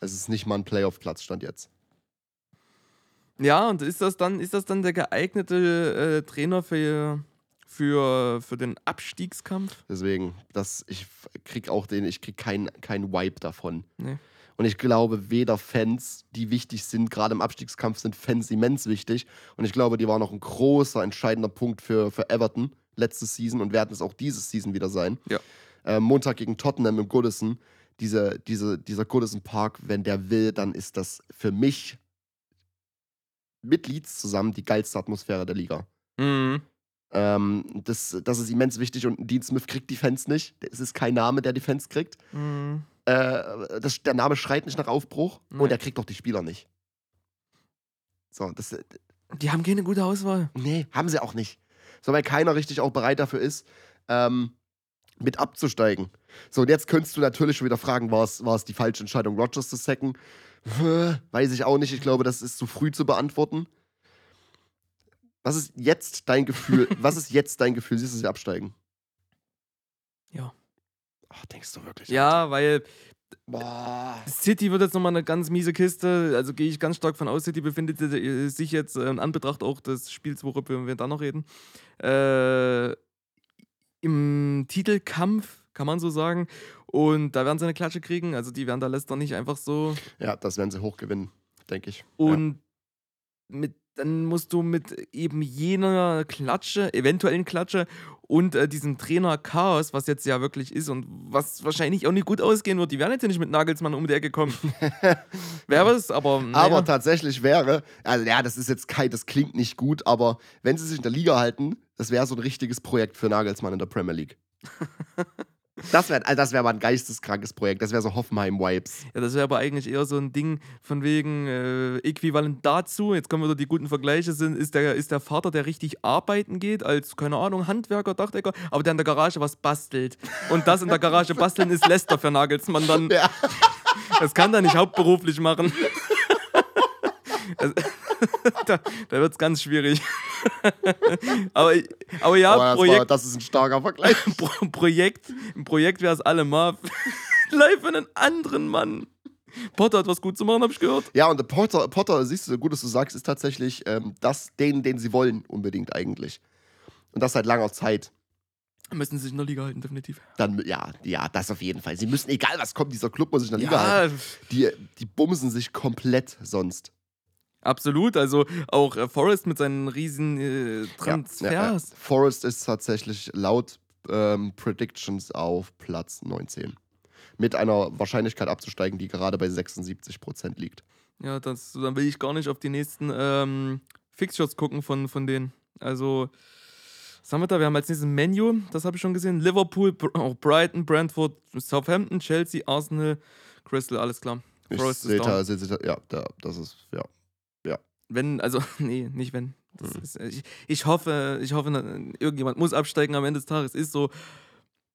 Es ist nicht mal ein Playoff-Platz, stand jetzt. Ja, und ist das dann, ist das dann der geeignete äh, Trainer für, für, für den Abstiegskampf? Deswegen, das, ich krieg auch den, ich krieg keinen kein Vibe davon. Nee. Und ich glaube, weder Fans, die wichtig sind, gerade im Abstiegskampf sind Fans immens wichtig. Und ich glaube, die waren noch ein großer, entscheidender Punkt für, für Everton letzte Season und werden es auch diese Season wieder sein. Ja. Äh, Montag gegen Tottenham im Goodison. Diese, diese, dieser Goodison Park, wenn der will, dann ist das für mich mit Leeds zusammen die geilste Atmosphäre der Liga. Mhm. Ähm, das, das ist immens wichtig und Dean Smith kriegt die Fans nicht. Es ist kein Name, der die Fans kriegt. Mhm. Äh, das, der Name schreit nicht nach Aufbruch Nee. und er kriegt auch die Spieler nicht. So, das, äh, Die haben keine gute Auswahl. nee, haben sie auch nicht. So, weil keiner richtig auch bereit dafür ist, ähm, mit abzusteigen. So, und jetzt könntest du natürlich schon wieder fragen, war es, war es die falsche Entscheidung, Rogers zu sacken? Weiß ich auch nicht. Ich glaube, das ist zu früh zu beantworten. Was ist jetzt dein Gefühl? Was ist jetzt dein Gefühl? Siehst du sie absteigen? Ja. Ach, denkst du wirklich? Ja, weil Boah. City wird jetzt nochmal eine ganz miese Kiste. Also gehe ich ganz stark von aus. City befindet sich jetzt äh, in Anbetracht auch des Spiels, worüber wir da noch reden, äh, im Titelkampf, kann man so sagen. Und da werden sie eine Klatsche kriegen. Also die werden da Leicester nicht einfach so. Ja, das werden sie hoch gewinnen, denke ich. Und mit, dann musst du mit eben jener Klatsche, eventuellen Klatsche und äh, diesem Trainer Chaos, was jetzt ja wirklich ist und was wahrscheinlich auch nicht gut ausgehen wird. Die werden jetzt ja nicht mit Nagelsmann um die Ecke kommen. Wäre es, aber. ja. Naja. Aber tatsächlich wäre, also ja, das ist jetzt kein, das klingt nicht gut, aber wenn sie sich in der Liga halten, das wäre so ein richtiges Projekt für Nagelsmann in der Premier League. Das wäre also das wär mal ein geisteskrankes Projekt. Das wäre so Hoffenheim-Vibes. Ja, das wäre aber eigentlich eher so ein Ding von wegen äh, äquivalent dazu. Jetzt kommen wieder die guten Vergleiche sind, ist der, ist der Vater, der richtig arbeiten geht, als, keine Ahnung, Handwerker, Dachdecker, aber der in der Garage was bastelt. Und das in der Garage basteln ist Lester für Nagelsmann dann. Ja. Das kann er nicht hauptberuflich machen. Das- da da wird es ganz schwierig. aber, aber ja, Aber das, war, Projekt, das ist ein starker Vergleich. Pro Projekt, ein Projekt wäre es allemal. Live für einen anderen Mann. Potter hat was gut zu machen, habe ich gehört. Ja, und der Potter, Potter, siehst du, gut, dass du sagst, ist tatsächlich ähm, das, den, den sie wollen, unbedingt eigentlich. Und das seit langer Zeit. Müssen sie sich in der Liga halten, definitiv. Dann, ja, ja, das auf jeden Fall. Sie müssen, egal was kommt, dieser Club muss sich in der Liga halten. Ja, Die, die bumsen sich komplett sonst. Absolut. Also auch äh, Forrest mit seinen riesen äh, Ja, Transfers. ja, ja. Forest ist tatsächlich laut ähm, Predictions auf Platz 19. Mit einer Wahrscheinlichkeit abzusteigen, die gerade bei 76% liegt. Ja, das, dann will ich gar nicht auf die nächsten ähm, Fixtures gucken von, von denen. Also, was haben wir da? Wir haben als nächstes Menu, das habe ich schon gesehen. Liverpool, auch Brighton, Brentford, Southampton, Chelsea, Arsenal, Crystal, alles klar. Ich Forest ist sehe da, seh, ja, da, das ist, ja. Wenn, also, nee, nicht wenn. Mhm. ist, äh, ich, ich hoffe, ich hoffe, irgendjemand muss absteigen am Ende des Tages. Ist so,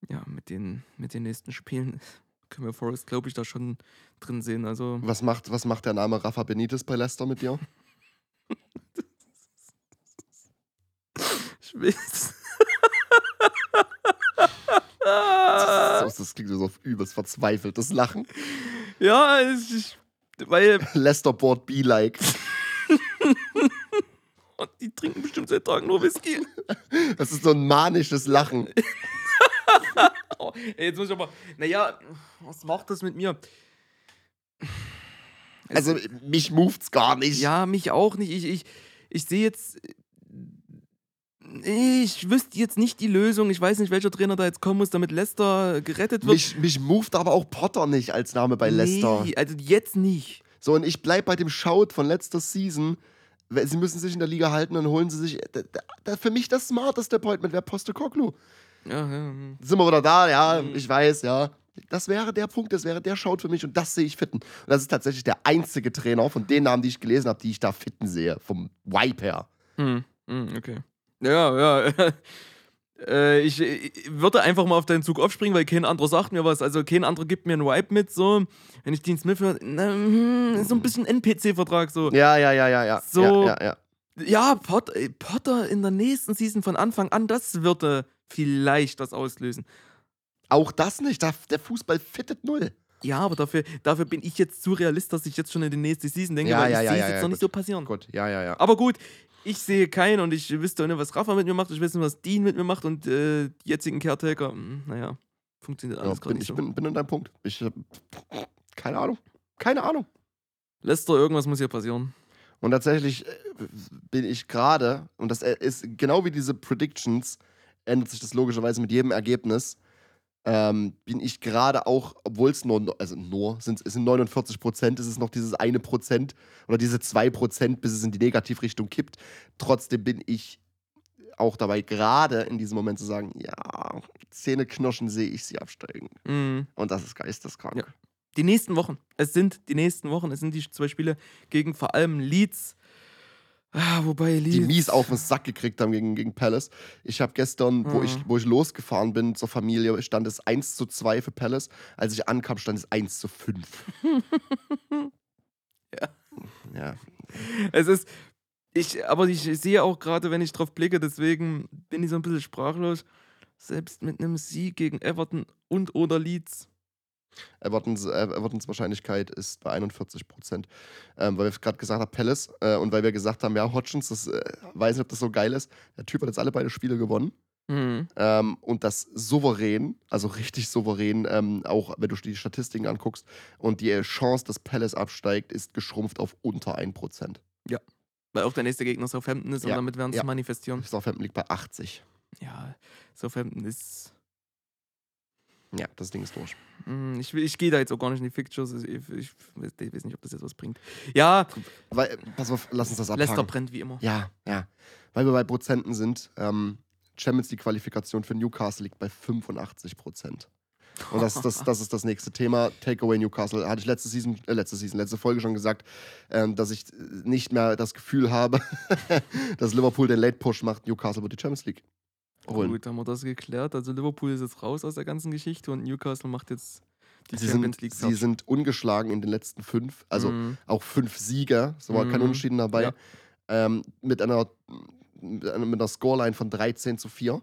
ja, mit den, mit den nächsten Spielen können wir Forest, glaube ich, da schon drin sehen. Also, Was macht, was macht der Name Rafa Benitez bei Leicester mit dir? ich weiß. Das, das klingt so auf übelst verzweifeltes Lachen. Ja, ich, ich, weil Leicester Board be like. die trinken bestimmt seit Tagen nur Whisky. Das ist so ein manisches Lachen. Oh, jetzt muss ich aber. Naja, was macht das mit mir? Also, mich moved's gar nicht. Ja, mich auch nicht. Ich, ich, ich sehe jetzt. Ich wüsste jetzt nicht die Lösung. Ich weiß nicht, welcher Trainer da jetzt kommen muss, damit Leicester gerettet wird. Mich, mich moved aber auch Potter nicht als Name bei Leicester. Nee, also jetzt nicht. So, und ich bleib bei dem Shout von letzter Season. Sie müssen sich in der Liga halten, dann holen sie sich. Da, da, für mich das smarteste Appointment wäre Postecoglou. Ja, ja. Sind wir wieder da? Ja, Mhm. ich weiß, ja. Das wäre der Punkt, das wäre der Shout für mich und das sehe ich fitten. Und das ist tatsächlich der einzige Trainer von den Namen, die ich gelesen habe, die ich da fitten sehe. Vom Vibe her. Hm, hm, okay. Ja, ja. äh, ich, ich würde einfach mal auf deinen Zug aufspringen, weil kein anderer sagt mir was. Also kein anderer gibt mir einen Vibe mit. So, wenn ich Dean Smith höre, na, hm, so ein bisschen NPC-Vertrag. So, Ja, ja, ja, ja, ja. So- Ja, ja, ja. ja, Pot, äh, Potter in der nächsten Season von Anfang an, das würde vielleicht was auslösen. Auch das nicht. Der Fußball fittet null. Ja, aber dafür, dafür bin ich jetzt zu realist, dass ich jetzt schon in die nächste Season denke, Ja, weil ja, ich ja, sehe ja, es jetzt ja, noch nicht gut. so passieren. Gut, ja, ja, ja. Aber gut, ich sehe keinen und ich wüsste auch nicht, was Rafa mit mir macht. Ich weiß nicht, was Dean mit mir macht und äh, die jetzigen Caretaker, hm, naja, funktioniert ja alles gerade bin, nicht ich so. bin, bin an deinem Punkt. Ich, äh, keine Ahnung. Keine Ahnung. Lester, irgendwas muss hier passieren. Und tatsächlich äh, bin ich gerade, und das äh, ist genau wie diese Predictions, ändert sich das logischerweise mit jedem Ergebnis, ähm, bin ich gerade auch, obwohl es nur, also nur, sind, es sind 49 Prozent, ist es noch dieses eine Prozent oder diese zwei Prozent, bis es in die Negativrichtung kippt. Trotzdem bin ich auch dabei, gerade in diesem Moment zu sagen, ja, Zähneknirschen sehe ich sie absteigen. Mhm. Und das ist geisteskrank. Ja. Die nächsten Wochen, es sind die nächsten Wochen, es sind die zwei Spiele gegen vor allem Leeds. Ah, wobei Leeds. die mies auf den Sack gekriegt haben gegen, gegen Palace. Ich habe gestern, wo, Mhm. ich, wo ich losgefahren bin zur Familie, stand es 1 zu 2 für Palace. Als ich ankam, stand es 1 zu 5. Ja. Ja. Es ist. Ich, aber ich sehe auch gerade, wenn ich drauf blicke, deswegen bin ich so ein bisschen sprachlos. Selbst mit einem Sieg gegen Everton und oder Leeds. Evertons, äh, Evertons Wahrscheinlichkeit ist bei 41 Prozent. Ähm, weil wir gerade gesagt haben, Palace. Äh, und weil wir gesagt haben, ja, Hodgins, das äh, weiß nicht, ob das so geil ist. Der Typ hat jetzt alle beide Spiele gewonnen. Mhm. Ähm, und das souverän, also richtig souverän, ähm, auch wenn du die Statistiken anguckst. Und die Chance, dass Palace absteigt, ist geschrumpft auf unter 1%. Weil auch der nächste Gegner Southampton ist und Ja, damit werden sie ja. manifestieren. Southampton liegt bei 80. Ja, Southampton ist. Ja, das Ding ist durch. Mm, Ich, ich gehe da jetzt auch gar nicht in die Fictures. Ich, ich, ich weiß nicht, ob das jetzt was bringt. Ja, Weil, äh, pass auf, lass uns das Leicester abhaken. brennt wie immer. Ja, ja. Weil wir bei Prozenten sind, ähm, Champions League Qualifikation für Newcastle liegt bei 85 Prozent. Und das, das, das ist das nächste Thema. Takeaway Newcastle. Hatte ich letzte Season, äh, letzte Season, letzte Folge schon gesagt, ähm, dass ich äh, nicht mehr das Gefühl habe, dass Liverpool den Late Push macht. Newcastle wird die Champions League holen. Gut, haben wir das geklärt. Also Liverpool ist jetzt raus aus der ganzen Geschichte und Newcastle macht jetzt die Sie Champions sind, League. sie sind ungeschlagen in den letzten fünf, also Mhm. auch fünf Sieger, so war kein Mhm. Unentschieden dabei, Ja. ähm, mit, einer, mit einer Scoreline von 13 zu 4.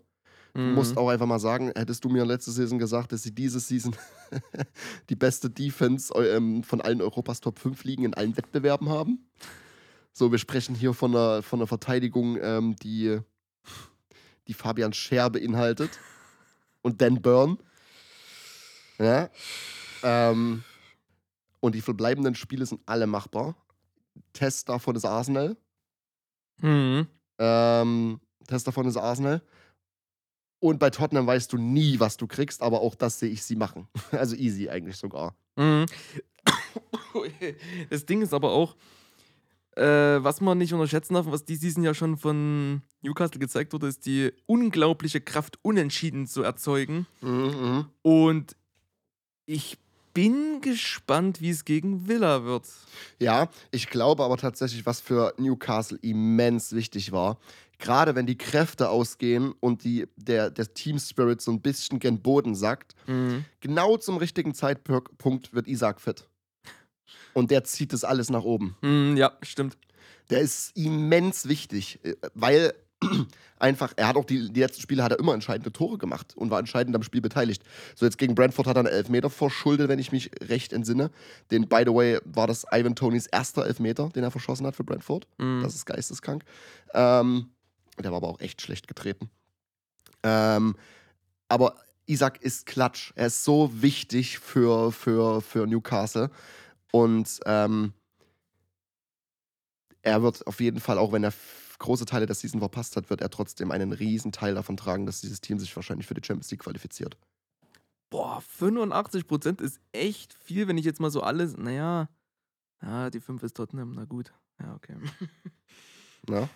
Du musst Mhm. auch einfach mal sagen, hättest du mir letzte Saison gesagt, dass sie diese Season die beste Defense ähm, von allen Europas Top 5 Ligen in allen Wettbewerben haben. So, wir sprechen hier von einer, von einer Verteidigung, ähm, die, die Fabian Scher beinhaltet und Dan Burn. Ja. Ähm, und die verbleibenden Spiele sind alle machbar. Test davon ist Arsenal. Mhm. Ähm, Test davon ist Arsenal. Und bei Tottenham weißt du nie, was du kriegst, aber auch das sehe ich sie machen. Also easy eigentlich sogar. Mhm. Das Ding ist aber auch, äh, was man nicht unterschätzen darf, was die Season ja schon von Newcastle gezeigt wurde, ist die unglaubliche Kraft, unentschieden zu erzeugen. Mhm, Und ich bin gespannt, wie es gegen Villa wird. Ja, ich glaube aber tatsächlich, was für Newcastle immens wichtig war, gerade wenn die Kräfte ausgehen und die, der, der Team Spirit so ein bisschen gen Boden sackt, Mhm. genau zum richtigen Zeitpunkt wird Isaac fit. Und der zieht das alles nach oben. Mhm, ja, stimmt. Der ist immens wichtig, äh, weil einfach, er hat auch die, die letzten Spiele hat er immer entscheidende Tore gemacht und war entscheidend am Spiel beteiligt. So jetzt gegen Brentford hat er einen Elfmeter verschuldet, wenn ich mich recht entsinne. Den, by the way, war das Ivan Tonys erster Elfmeter, den er verschossen hat für Brentford. Mhm. Das ist geisteskrank. Ähm, der war aber auch echt schlecht getreten. Ähm, aber Isaac ist Klatsch. Er ist so wichtig für, für, für Newcastle. Und ähm, er wird auf jeden Fall, auch wenn er große Teile der Season verpasst hat, wird er trotzdem einen riesen Teil davon tragen, dass dieses Team sich wahrscheinlich für die Champions League qualifiziert. Boah, 85% ist echt viel, wenn ich jetzt mal so alles. Naja, ja, die 5 ist Tottenham, na gut. Ja, okay. Ne?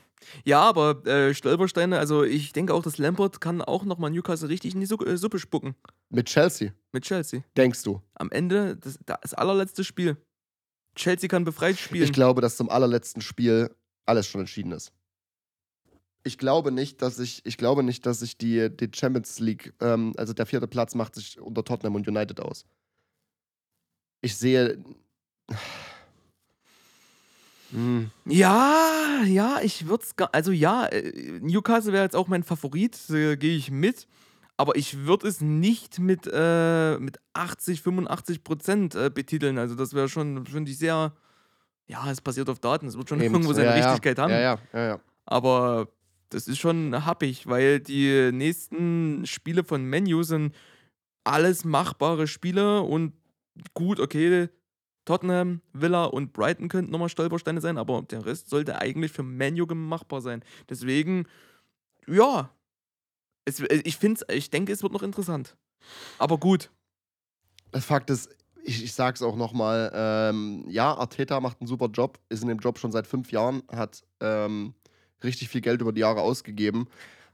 Ja, aber äh, Stolpersteine, also ich denke auch, dass Lampard kann auch nochmal Newcastle richtig in die Su äh, Suppe spucken. Mit Chelsea, Mit Chelsea. denkst du? Am Ende, das, das allerletzte Spiel. Chelsea kann befreit spielen. Ich glaube, dass zum allerletzten Spiel alles schon entschieden ist. Ich glaube nicht, dass ich, ich glaube nicht, dass sich die, die Champions League, ähm, also der vierte Platz macht sich unter Tottenham und United aus. Ich sehe. Hm, Ja, ja, ich würde es gar. Also ja, äh, Newcastle wäre jetzt auch mein Favorit, äh, gehe ich mit. Aber ich würde es nicht mit, äh, mit 80, 85 Prozent äh, betiteln. Also das wäre schon, finde ich, sehr. Ja, es basiert auf Daten. Es wird schon eben. irgendwo seine ja, Richtigkeit ja. haben. Ja, ja, ja. Aber das ist schon happig, weil die nächsten Spiele von Menu sind alles machbare Spiele und gut, okay, Tottenham, Villa und Brighton könnten nochmal Stolpersteine sein, aber der Rest sollte eigentlich für Menu machbar sein. Deswegen, ja, es, äh, ich finde ich denke, es wird noch interessant. Aber gut. Das Fakt ist, ich, ich sag's auch nochmal, ähm, ja, Arteta macht einen super Job, ist in dem Job schon seit fünf Jahren, hat ähm, richtig viel Geld über die Jahre ausgegeben.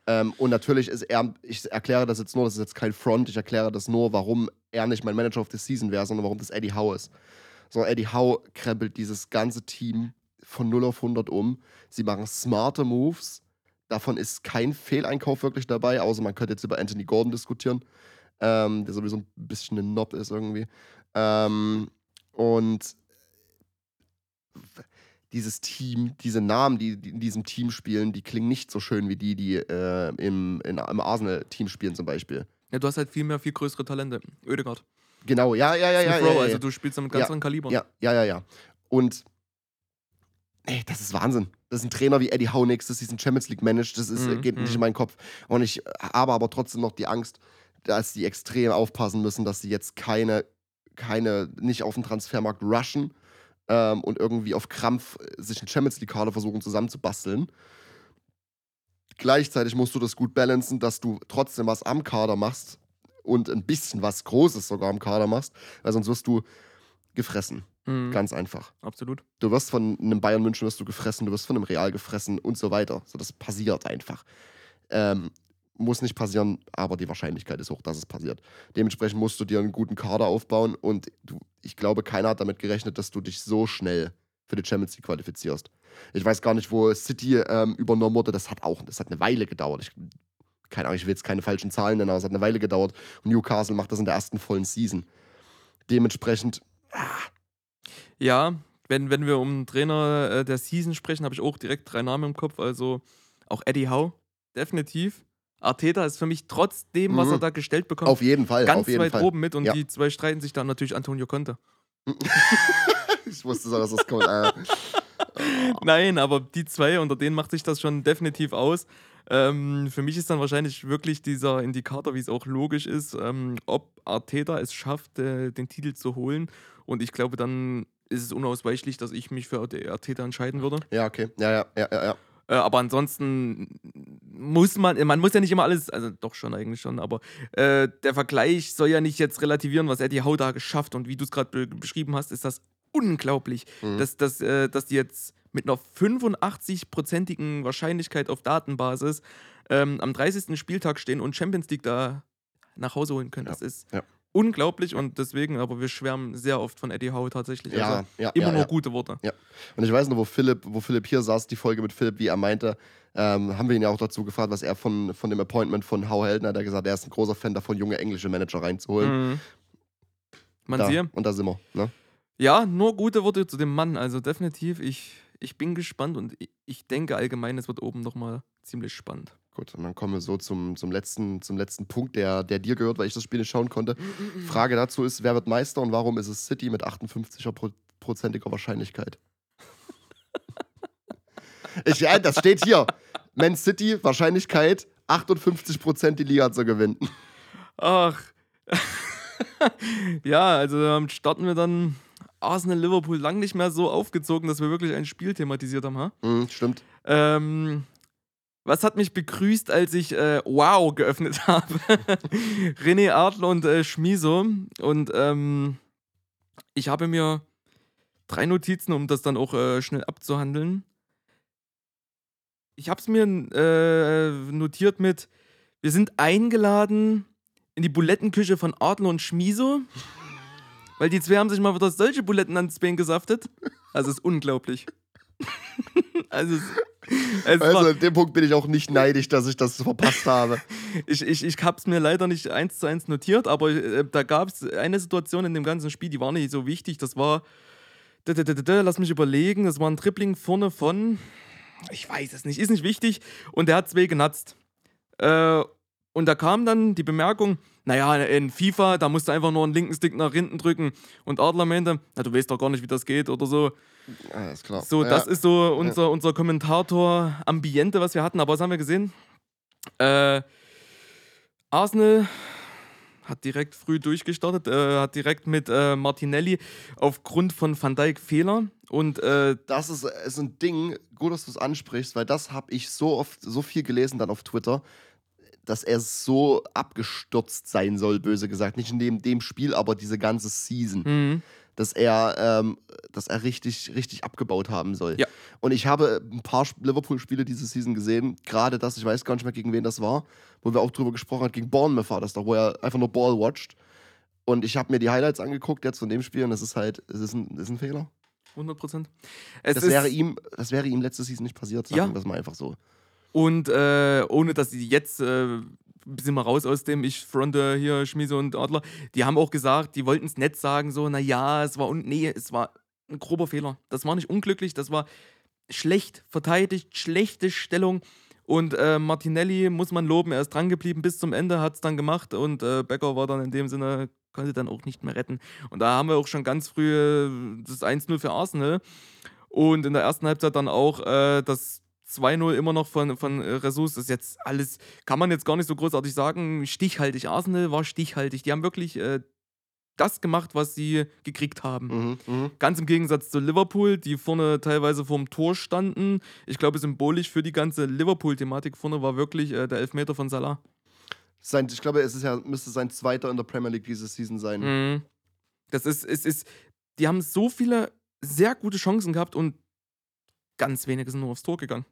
Ähm, und natürlich ist er, ich erkläre das jetzt nur, das ist jetzt kein Front, ich erkläre das nur, warum er nicht mein Manager of the Season wäre, sondern warum das Eddie Howe ist. So, Eddie Howe krempelt dieses ganze Team von 0 auf 100 um. Sie machen smarte Moves. Davon ist kein Fehleinkauf wirklich dabei, außer man könnte jetzt über Anthony Gordon diskutieren, ähm, der sowieso ein bisschen ein Nob ist irgendwie. Ähm, und dieses Team, diese Namen, die, die in diesem Team spielen, die klingen nicht so schön wie die, die äh, im, in, im Arsenal-Team spielen zum Beispiel. Ja, du hast halt viel mehr, viel größere Talente. Ödegard. Genau, ja, ja, ja, ja. Rowe, ja, also ja. du spielst mit ganz Ja, anderen Kalibern. Ja, ja, ja, ja. Und ey, das ist Wahnsinn. Das ist ein Trainer wie Eddie Howe nächstes Season Champions League managt. Das ist, Mhm, geht nicht mhm. in meinen Kopf. Und ich habe aber trotzdem noch die Angst, dass die extrem aufpassen müssen, dass sie jetzt keine, keine, nicht auf den Transfermarkt rushen ähm, und irgendwie auf Krampf äh, sich einen Champions League-Kader versuchen zusammenzubasteln. Gleichzeitig musst du das gut balancen, dass du trotzdem was am Kader machst und ein bisschen was Großes sogar am Kader machst, weil sonst wirst du gefressen. Mhm, Ganz einfach. absolut. Du wirst von einem Bayern München wirst du gefressen, du wirst von einem Real gefressen und so weiter. So, das passiert einfach. Ähm, muss nicht passieren, aber die Wahrscheinlichkeit ist hoch, dass es passiert. Dementsprechend musst du dir einen guten Kader aufbauen und du, ich glaube, keiner hat damit gerechnet, dass du dich so schnell für die Champions League qualifizierst. Ich weiß gar nicht, wo City ähm, übernommen wurde. Das hat auch, das hat eine Weile gedauert. Ich, keine Ahnung, ich will jetzt keine falschen Zahlen nennen, aber es hat eine Weile gedauert. Und Newcastle macht das in der ersten vollen Season. Dementsprechend, Ja, wenn, wenn wir um Trainer äh, der Season sprechen, habe ich auch direkt drei Namen im Kopf. Also auch Eddie Howe, definitiv. Arteta ist für mich trotzdem, was Mhm. er da gestellt bekommt, auf jeden Fall. ganz auf jeden weit Fall. oben mit. Und Ja. die zwei streiten sich dann natürlich Antonio Conte. Ich wusste so, dass das kommt. Äh, Nein, aber die zwei, unter denen macht sich das schon definitiv aus. Ähm, für mich ist dann wahrscheinlich wirklich dieser Indikator, wie es auch logisch ist, ähm, ob Arteta es schafft, äh, den Titel zu holen. Und ich glaube, dann ist es unausweichlich, dass ich mich für Arteta entscheiden würde. ja, okay. Ja, ja, ja, ja. ja. Äh, aber ansonsten muss man, man muss ja nicht immer alles, also doch schon eigentlich schon, aber äh, der Vergleich soll ja nicht jetzt relativieren, was Eddie Howe da geschafft und wie du es gerade be beschrieben hast, ist das unglaublich, Mhm. dass, dass, äh, dass die jetzt mit einer 85-prozentigen Wahrscheinlichkeit auf Datenbasis ähm, am 30. Spieltag stehen und Champions League da nach Hause holen können. Ja, Das ist ja. unglaublich und deswegen, aber wir schwärmen sehr oft von Eddie Howe tatsächlich. Ja, also ja, immer ja, nur ja. gute Worte. Und ich weiß noch, wo Philipp, wo Philipp hier saß, die Folge mit Philipp, wie er meinte, ähm, haben wir ihn ja auch dazu gefragt, was er von, von dem Appointment von Hau Helden hat. Er hat gesagt, er ist ein großer Fan davon, junge englische Manager reinzuholen. Mhm. Man da, siehe. und da sind wir. Ne? Ja, nur gute Worte zu dem Mann. Also definitiv, ich, ich bin gespannt und ich, ich denke allgemein, es wird oben nochmal ziemlich spannend. Gut, und dann kommen wir so zum, zum, letzten, zum letzten Punkt, der, der dir gehört, weil ich das Spiel nicht schauen konnte. Frage dazu ist, wer wird Meister und warum ist es City mit 58%iger Wahrscheinlichkeit? ich, ja, das steht hier. Man City, Wahrscheinlichkeit 58% die Liga zu gewinnen. Ach. ja, also ähm, starten wir dann Arsenal Liverpool lang nicht mehr so aufgezogen, dass wir wirklich ein Spiel thematisiert haben. Ha? Mhm, stimmt. Ähm, was hat mich begrüßt, als ich äh, Wow geöffnet habe? René Adler und äh, Schmiso. Und ähm, ich habe mir drei Notizen, um das dann auch äh, schnell abzuhandeln. Ich habe es mir äh, notiert mit, wir sind eingeladen in die Bulettenküche von Adler und Schmiso. Weil die zwei haben sich mal wieder solche Buletten ans Bein gesaftet. Also es ist unglaublich. also es, es Also war, an dem Punkt bin ich auch nicht neidisch, dass ich das verpasst habe. ich ich, ich habe es mir leider nicht eins zu eins notiert, aber äh, da gab es eine Situation in dem ganzen Spiel, die war nicht so wichtig. Das war, da, da, da, lass mich überlegen, das war ein Tripling vorne von, ich weiß es nicht, ist nicht wichtig. Und der hat zwei genatzt. Äh, und da kam dann die Bemerkung, naja, in FIFA, da musst du einfach nur einen linken Stick nach hinten drücken. Und Adler meinte, na, du weißt doch gar nicht, wie das geht oder so. Alles klar. So, ja. das ist so unser, unser Kommentator-Ambiente, was wir hatten. Aber was haben wir gesehen? Äh, Arsenal hat direkt früh durchgestartet, äh, hat direkt mit äh, Martinelli aufgrund von Van Dijk Fehler und äh, das ist, ist ein Ding, gut, dass du es ansprichst, weil das habe ich so oft, so viel gelesen dann auf Twitter, dass er so abgestürzt sein soll, böse gesagt. Nicht in dem, dem Spiel, aber diese ganze Season. mh, Dass er, ähm, dass er richtig, richtig abgebaut haben soll. Ja. Und ich habe ein paar Sp- Liverpool-Spiele diese Season gesehen, gerade das, ich weiß gar nicht mehr, gegen wen das war, wo wir auch drüber gesprochen haben, gegen Bournemouth war das doch, wo er einfach nur Ball watcht. Und ich habe mir die Highlights angeguckt jetzt von dem Spiel und es ist halt, es ist ein, es ist ein Fehler. 100 Prozent. Es Das wäre, ihm, das wäre ihm letzte Season nicht passiert, sagen Ja. wir das mal einfach so. Und äh, ohne dass sie jetzt äh, bisschen mal raus aus dem, ich fronte hier Schmiese und Adler, die haben auch gesagt, die wollten es nett sagen, so, naja, es war, un nee, es war ein grober Fehler. Das war nicht unglücklich, das war schlecht verteidigt, schlechte Stellung. Und äh, Martinelli muss man loben, er ist dran geblieben bis zum Ende, hat es dann gemacht und äh, Becker war dann in dem Sinne, konnte dann auch nicht mehr retten. Und da haben wir auch schon ganz früh äh, das 1-0 für Arsenal. Und in der ersten Halbzeit dann auch äh, das 2-0 immer noch von, von äh, Ressus. Das ist jetzt alles, kann man jetzt gar nicht so großartig sagen. Stichhaltig. Arsenal war stichhaltig. Die haben wirklich äh, das gemacht, was sie gekriegt haben. Mhm, mhm. Ganz im Gegensatz zu Liverpool, die vorne teilweise vorm Tor standen. Ich glaube, symbolisch für die ganze Liverpool-Thematik vorne war wirklich äh, der Elfmeter von Salah. Sein, ich glaube, es ist ja, müsste sein zweiter in der Premier League diese Season sein. Mhm. Das ist, es ist, die haben so viele sehr gute Chancen gehabt und ganz wenige sind nur aufs Tor gegangen.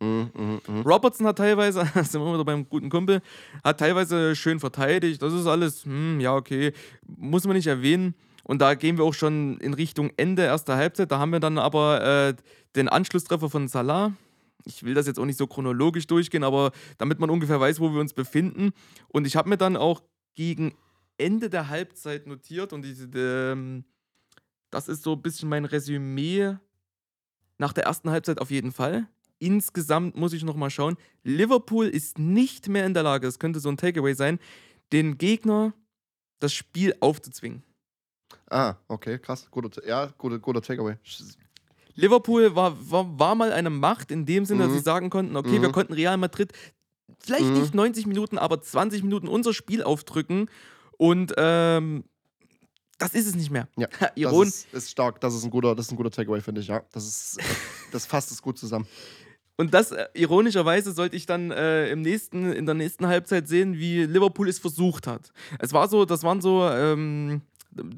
Mhm, mhm, mhm. Robertson hat teilweise, sind wir wieder beim guten Kumpel, hat teilweise schön verteidigt. Das ist alles, hm, ja, okay, muss man nicht erwähnen. Und da gehen wir auch schon in Richtung Ende erster Halbzeit. Da haben wir dann aber äh, den Anschlusstreffer von Salah. Ich will das jetzt auch nicht so chronologisch durchgehen, aber damit man ungefähr weiß, wo wir uns befinden. Und ich habe mir dann auch gegen Ende der Halbzeit notiert und diese, ähm, das ist so ein bisschen mein Resümee nach der ersten Halbzeit auf jeden Fall. Insgesamt muss ich nochmal schauen. Liverpool ist nicht mehr in der Lage, es könnte so ein Takeaway sein, den Gegner das Spiel aufzuzwingen. Ah, okay, krass. Guter, ja, guter, guter Takeaway. Liverpool war, war, war mal eine Macht in dem Sinne, dass Mhm. sie sagen konnten, okay, wir Mhm. konnten Real Madrid vielleicht Mhm. nicht 90 Minuten, aber 20 Minuten unser Spiel aufdrücken und ähm, das ist es nicht mehr. Ja, Iron, Das ist, ist stark. Das ist ein guter, das ist ein guter Takeaway, finde ich. Ja, das ist, das fasst es gut zusammen. Und das äh, ironischerweise sollte ich dann äh, im nächsten, in der nächsten Halbzeit sehen, wie Liverpool es versucht hat. Es war so, das waren so, ähm,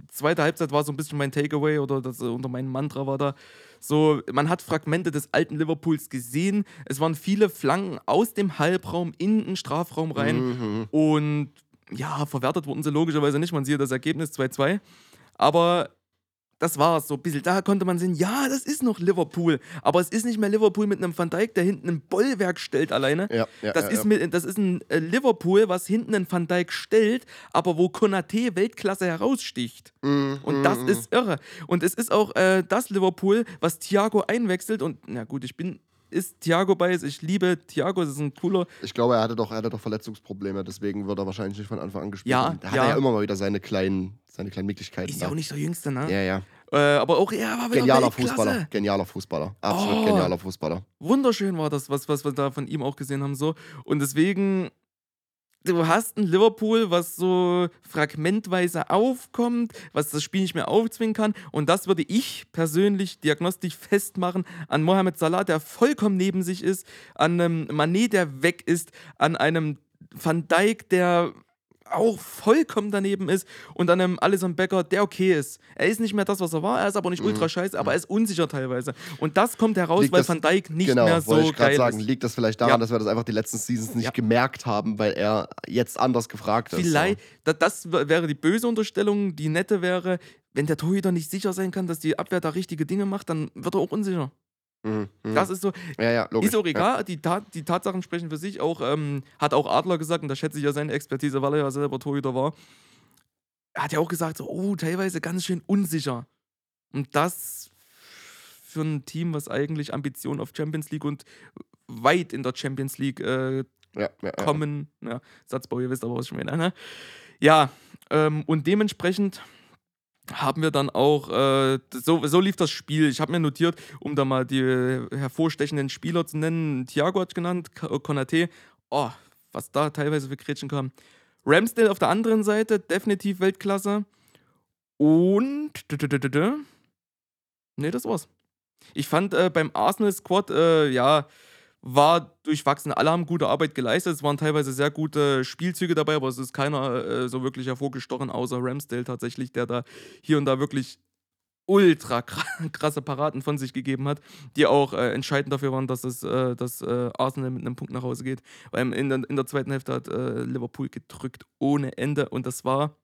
zweite Halbzeit war so ein bisschen mein Takeaway oder das äh, unter meinem Mantra war da. So, man hat Fragmente des alten Liverpools gesehen. Es waren viele Flanken aus dem Halbraum in den Strafraum rein. Mhm. Und ja, verwertet wurden sie logischerweise nicht. Man sieht das Ergebnis 2-2. Aber das war's so ein bisschen. Da konnte man sehen, ja, das ist noch Liverpool. Aber es ist nicht mehr Liverpool mit einem Van Dijk, der hinten ein Bollwerk stellt alleine. Ja, ja, das, ja, ist. Mit, das ist ein äh, Liverpool, was hinten einen Van Dijk stellt, aber wo Konate Weltklasse heraussticht. Mhm, Und das ist irre. Und es ist auch äh, das Liverpool, was Thiago einwechselt. Und na gut, ich bin, ist Thiago bei es. Ich liebe Thiago, das ist ein cooler. Ich glaube, er hatte doch, er hatte doch Verletzungsprobleme, deswegen wird er wahrscheinlich nicht von Anfang an gespielt. Ja. Da hat ja. er ja immer mal wieder seine kleinen, seine kleinen Möglichkeiten. Ist ja auch nicht der Jüngste, ne? ja, ja. Äh, aber auch, er war wieder Genialer Weltklasse. Fußballer. Genialer Fußballer. Absolut Oh. genialer Fußballer. wunderschön war das, was, was wir da von ihm auch gesehen haben. So. Und deswegen, du hast ein Liverpool, was so fragmentweise aufkommt, was das Spiel nicht mehr aufzwingen kann. Und das würde ich persönlich diagnostisch festmachen an Mohamed Salah, der vollkommen neben sich ist, an einem Manet, der weg ist, an einem Van Dijk, der auch vollkommen daneben ist und an einem Alisson Becker, der okay ist. Er ist nicht mehr das, was er war, er ist aber nicht ultra scheiße, aber er ist unsicher teilweise. Und das kommt heraus, Mhm. Liegt weil das- Van Dijk nicht genau, mehr so ich gerade geil sagen. ist. Liegt das vielleicht daran, Ja. dass wir das einfach die letzten Seasons nicht Ja. gemerkt haben, weil er jetzt anders gefragt ist. Vielleicht, da, das wäre die böse Unterstellung. Die nette wäre, wenn der Torhüter nicht sicher sein kann, dass die Abwehr da richtige Dinge macht, dann wird er auch unsicher. Mhm, mhm. Das ist so, ja, ja, logisch. ist auch Ja. egal. Die, Tat, die Tatsachen sprechen für sich. Auch ähm, hat auch Adler gesagt, und da schätze ich ja seine Expertise, weil er ja selber Torhüter war. Er hat ja auch gesagt, so, oh, teilweise ganz schön unsicher. Und das für ein Team, was eigentlich Ambitionen auf Champions League und weit in der Champions League äh, Ja, ja, ja. kommen. Ja, Satzbau, ihr wisst aber, was ich meine. Ne? Ja, ähm, und dementsprechend haben wir dann auch, äh, so, so lief das Spiel. Ich habe mir notiert, um da mal die hervorstechenden Spieler zu nennen, Thiago hat genannt, K- Konate, oh, was da teilweise für Gretchen kam. Ramsdale auf der anderen Seite, definitiv Weltklasse. Und, nee, das war's. Ich fand äh, beim Arsenal-Squad, äh, ja, war durchwachsen. Alle haben gute Arbeit geleistet. Es waren teilweise sehr gute Spielzüge dabei, aber es ist keiner äh, so wirklich hervorgestochen, außer Ramsdale tatsächlich, der da hier und da wirklich ultra kra- krasse Paraden von sich gegeben hat, die auch äh, entscheidend dafür waren, dass, es, äh, dass äh, Arsenal mit einem Punkt nach Hause geht. Weil in der, in der zweiten Hälfte hat äh, Liverpool gedrückt ohne Ende und das war,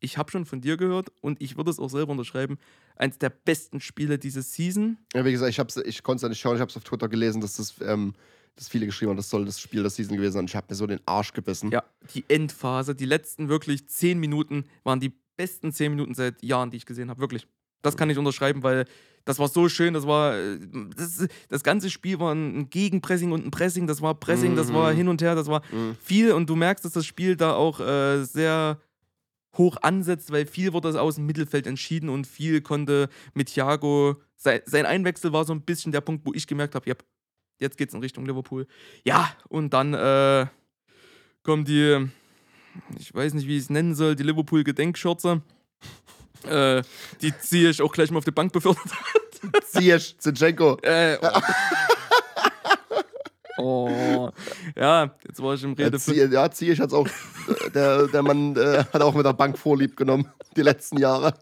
ich habe schon von dir gehört und ich würde es auch selber unterschreiben, eins der besten Spiele diese Season. Ja, wie gesagt, ich, ich konnte es ja nicht schauen, ich habe es auf Twitter gelesen, dass das, ähm, dass viele geschrieben haben, das soll das Spiel der Season gewesen sein. Ich habe mir so den Arsch gebissen. Ja, die Endphase, die letzten wirklich zehn Minuten waren die besten zehn Minuten seit Jahren, die ich gesehen habe. Wirklich. Das kann ich unterschreiben, weil das war so schön. Das war äh, das, das ganze Spiel war ein Gegenpressing und ein Pressing. Das war Pressing, das war Mhm. hin und her, das war Mhm. viel. Und du merkst, dass das Spiel da auch äh, sehr hoch ansetzt, weil viel wurde aus dem Mittelfeld entschieden und viel konnte mit Thiago. Sein, sein Einwechsel war so ein bisschen der Punkt, wo ich gemerkt habe, yep, jetzt geht's in Richtung Liverpool. Ja, und dann äh, kommt die, ich weiß nicht, wie ich es nennen soll, die Liverpool-Gedenkschürze. äh, die ziehe ich auch gleich mal auf die Bank befördert. Ziyech, Zinchenko. äh, oh. Oh. Ja, jetzt war ich im Ja, Rede. Ziyech, ja, Ziyech hat's auch, der, der Mann äh, hat auch mit der Bank vorlieb genommen, die letzten Jahre.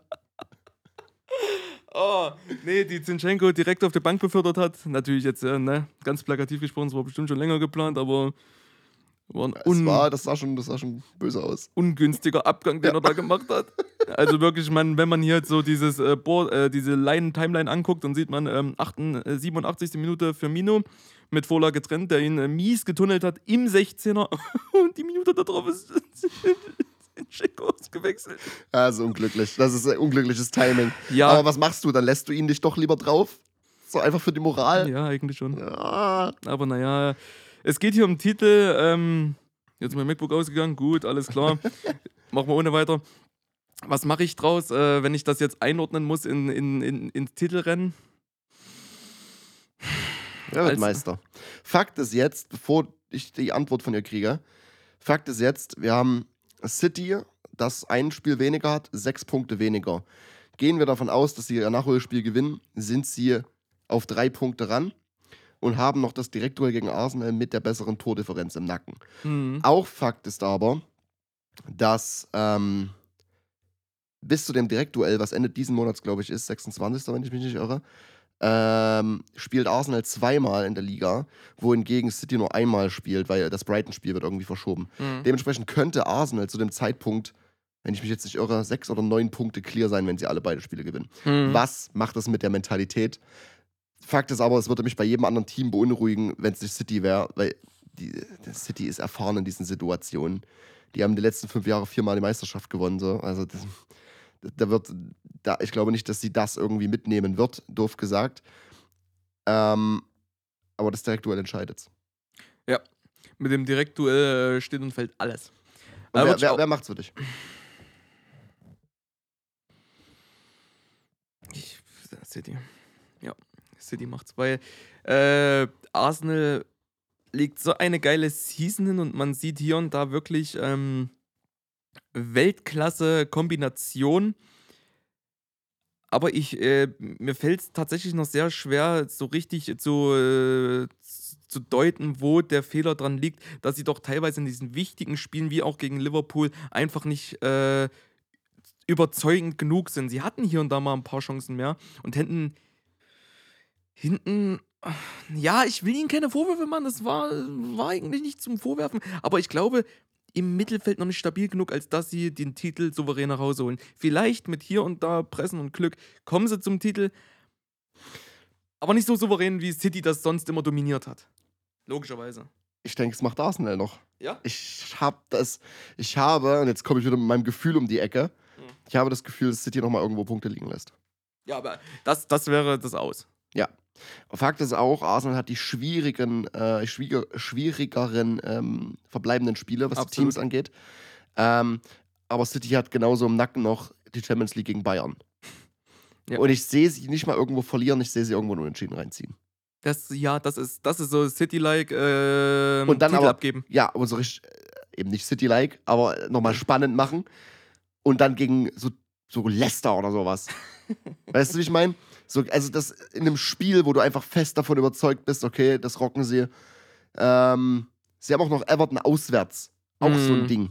Oh, nee, die Zinchenko direkt auf die Bank befördert hat. Natürlich jetzt, äh, ne, ganz plakativ gesprochen, es war bestimmt schon länger geplant, aber war Es war, das, sah schon, das sah schon böse aus. ungünstiger Abgang, den er da gemacht hat. Also wirklich, man, wenn man hier jetzt so dieses äh, Board, äh, diese Line-Timeline anguckt, dann sieht man ähm, 8, äh, 87. Minute für Mino mit Vorlage getrennt, der ihn äh, mies getunnelt hat im 16er und die Minute darauf ist Zinchenko ausgewechselt. Also unglücklich. Das ist ein unglückliches Timing. Ja. Aber was machst du? Dann lässt du ihn dich doch lieber drauf? So einfach für die Moral? Ja, eigentlich schon. Ja. Aber naja, es geht hier um Titel. Ähm, jetzt ist mein MacBook ausgegangen. Gut, alles klar. Machen wir ohne weiter. Was mache ich draus, äh, wenn ich das jetzt einordnen muss in, in, in, ins Titelrennen? Er wird Als- Meister. Fakt ist jetzt, bevor ich die Antwort von ihr kriege, Fakt ist jetzt, wir haben City, das ein Spiel weniger hat, sechs Punkte weniger. Gehen wir davon aus, dass sie ihr Nachholspiel gewinnen, sind sie auf drei Punkte ran und haben noch das Direktduell gegen Arsenal mit der besseren Tordifferenz im Nacken. Hm. Auch Fakt ist aber, dass ähm, bis zu dem Direktduell, was Ende diesen Monats, glaube ich, ist, 26., wenn ich mich nicht irre, ähm, spielt Arsenal zweimal in der Liga, wohingegen City nur einmal spielt, weil das Brighton-Spiel wird irgendwie verschoben. Hm. Dementsprechend könnte Arsenal zu dem Zeitpunkt wenn ich mich jetzt nicht irre, sechs oder neun Punkte clear sein, wenn sie alle beide Spiele gewinnen. Mhm. Was macht das mit der Mentalität? Fakt ist aber, es würde mich bei jedem anderen Team beunruhigen, wenn es nicht City wäre, weil die, City ist erfahren in diesen Situationen. Die haben die letzten fünf Jahre viermal die Meisterschaft gewonnen. So. Also das, da wird, da, ich glaube nicht, dass sie das irgendwie mitnehmen wird, doof gesagt. Ähm, aber das Direktduell entscheidet. Mit dem Direktduell äh, steht und fällt alles. Und wer, wer, wer macht's für dich? Ich, City. City macht's, weil äh, Arsenal legt so eine geile Season hin und man sieht hier und da wirklich ähm, Weltklasse-Kombination. Aber ich, äh, mir fällt es tatsächlich noch sehr schwer, so richtig zu, äh, zu deuten, wo der Fehler dran liegt, dass sie doch teilweise in diesen wichtigen Spielen, wie auch gegen Liverpool, einfach nicht äh, überzeugend genug sind. Sie hatten hier und da mal ein paar Chancen mehr und hätten hinten. Ja, ich will ihnen keine Vorwürfe machen, das war, war eigentlich nicht zum Vorwerfen, aber ich glaube, im Mittelfeld noch nicht stabil genug, als dass sie den Titel souverän nach Hause holen. Vielleicht mit hier und da Pressen und Glück kommen sie zum Titel, aber nicht so souverän, wie City das sonst immer dominiert hat. Logischerweise. Ich denke, es macht Arsenal noch. Ja? Ich habe das, ich habe, und jetzt komme ich wieder mit meinem Gefühl um die Ecke, Mhm. ich habe das Gefühl, dass City nochmal irgendwo Punkte liegen lässt. Ja, aber das, das wäre das Aus. Fakt ist auch, Arsenal hat die schwierigen, äh, schwieriger, schwierigeren ähm, verbleibenden Spiele, was die Absolut. Teams angeht. Ähm, aber City hat genauso im Nacken noch die Champions League gegen Bayern. Ja. Und ich sehe sie nicht mal irgendwo verlieren, ich sehe sie irgendwo nur entschieden reinziehen. Das, ja, das ist, das ist so City-like äh, Und dann Titel aber- abgeben. Ja, aber so richtig, äh, eben nicht City-like, aber nochmal spannend machen. Und dann gegen so, so Leicester oder sowas. weißt du, wie ich meine? So, also das in einem Spiel, wo du einfach fest davon überzeugt bist, okay, das rocken sie. Ähm, sie haben auch noch Everton auswärts. Auch so ein Mhm. Ding.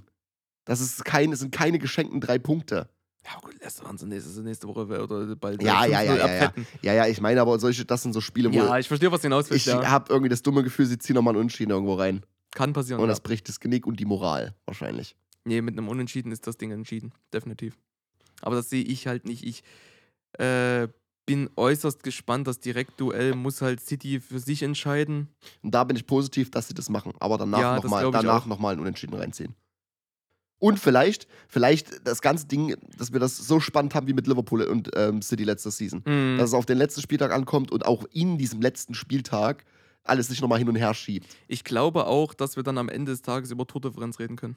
Das ist kein, das sind keine geschenkten drei Punkte. Ja, gut, waren sie nächste, nächste Woche oder bald Ja, ja, ja, 5-0 ja, ja. Ja, ja, ich meine aber solche, das sind so Spiele, wo Ja, ich verstehe, was hinaus willst, ich ja. habe irgendwie das dumme Gefühl, sie ziehen nochmal einen Unentschieden irgendwo rein. Kann passieren. Und ja. das bricht das Genick und die Moral wahrscheinlich. Nee, mit einem Unentschieden ist das Ding entschieden. Definitiv. Aber das sehe ich halt nicht. Ich äh, bin äußerst gespannt. Das Direktduell muss halt City für sich entscheiden. Und da bin ich positiv, dass sie das machen. Aber danach Ja, nochmal danach noch mal einen Unentschieden reinziehen. Und vielleicht, vielleicht das ganze Ding, dass wir das so spannend haben wie mit Liverpool und ähm, City letzte Season. Mhm. Dass es auf den letzten Spieltag ankommt und auch in diesem letzten Spieltag alles sich nochmal hin und her schiebt. Ich glaube auch, dass wir dann am Ende des Tages über Tordifferenz reden können.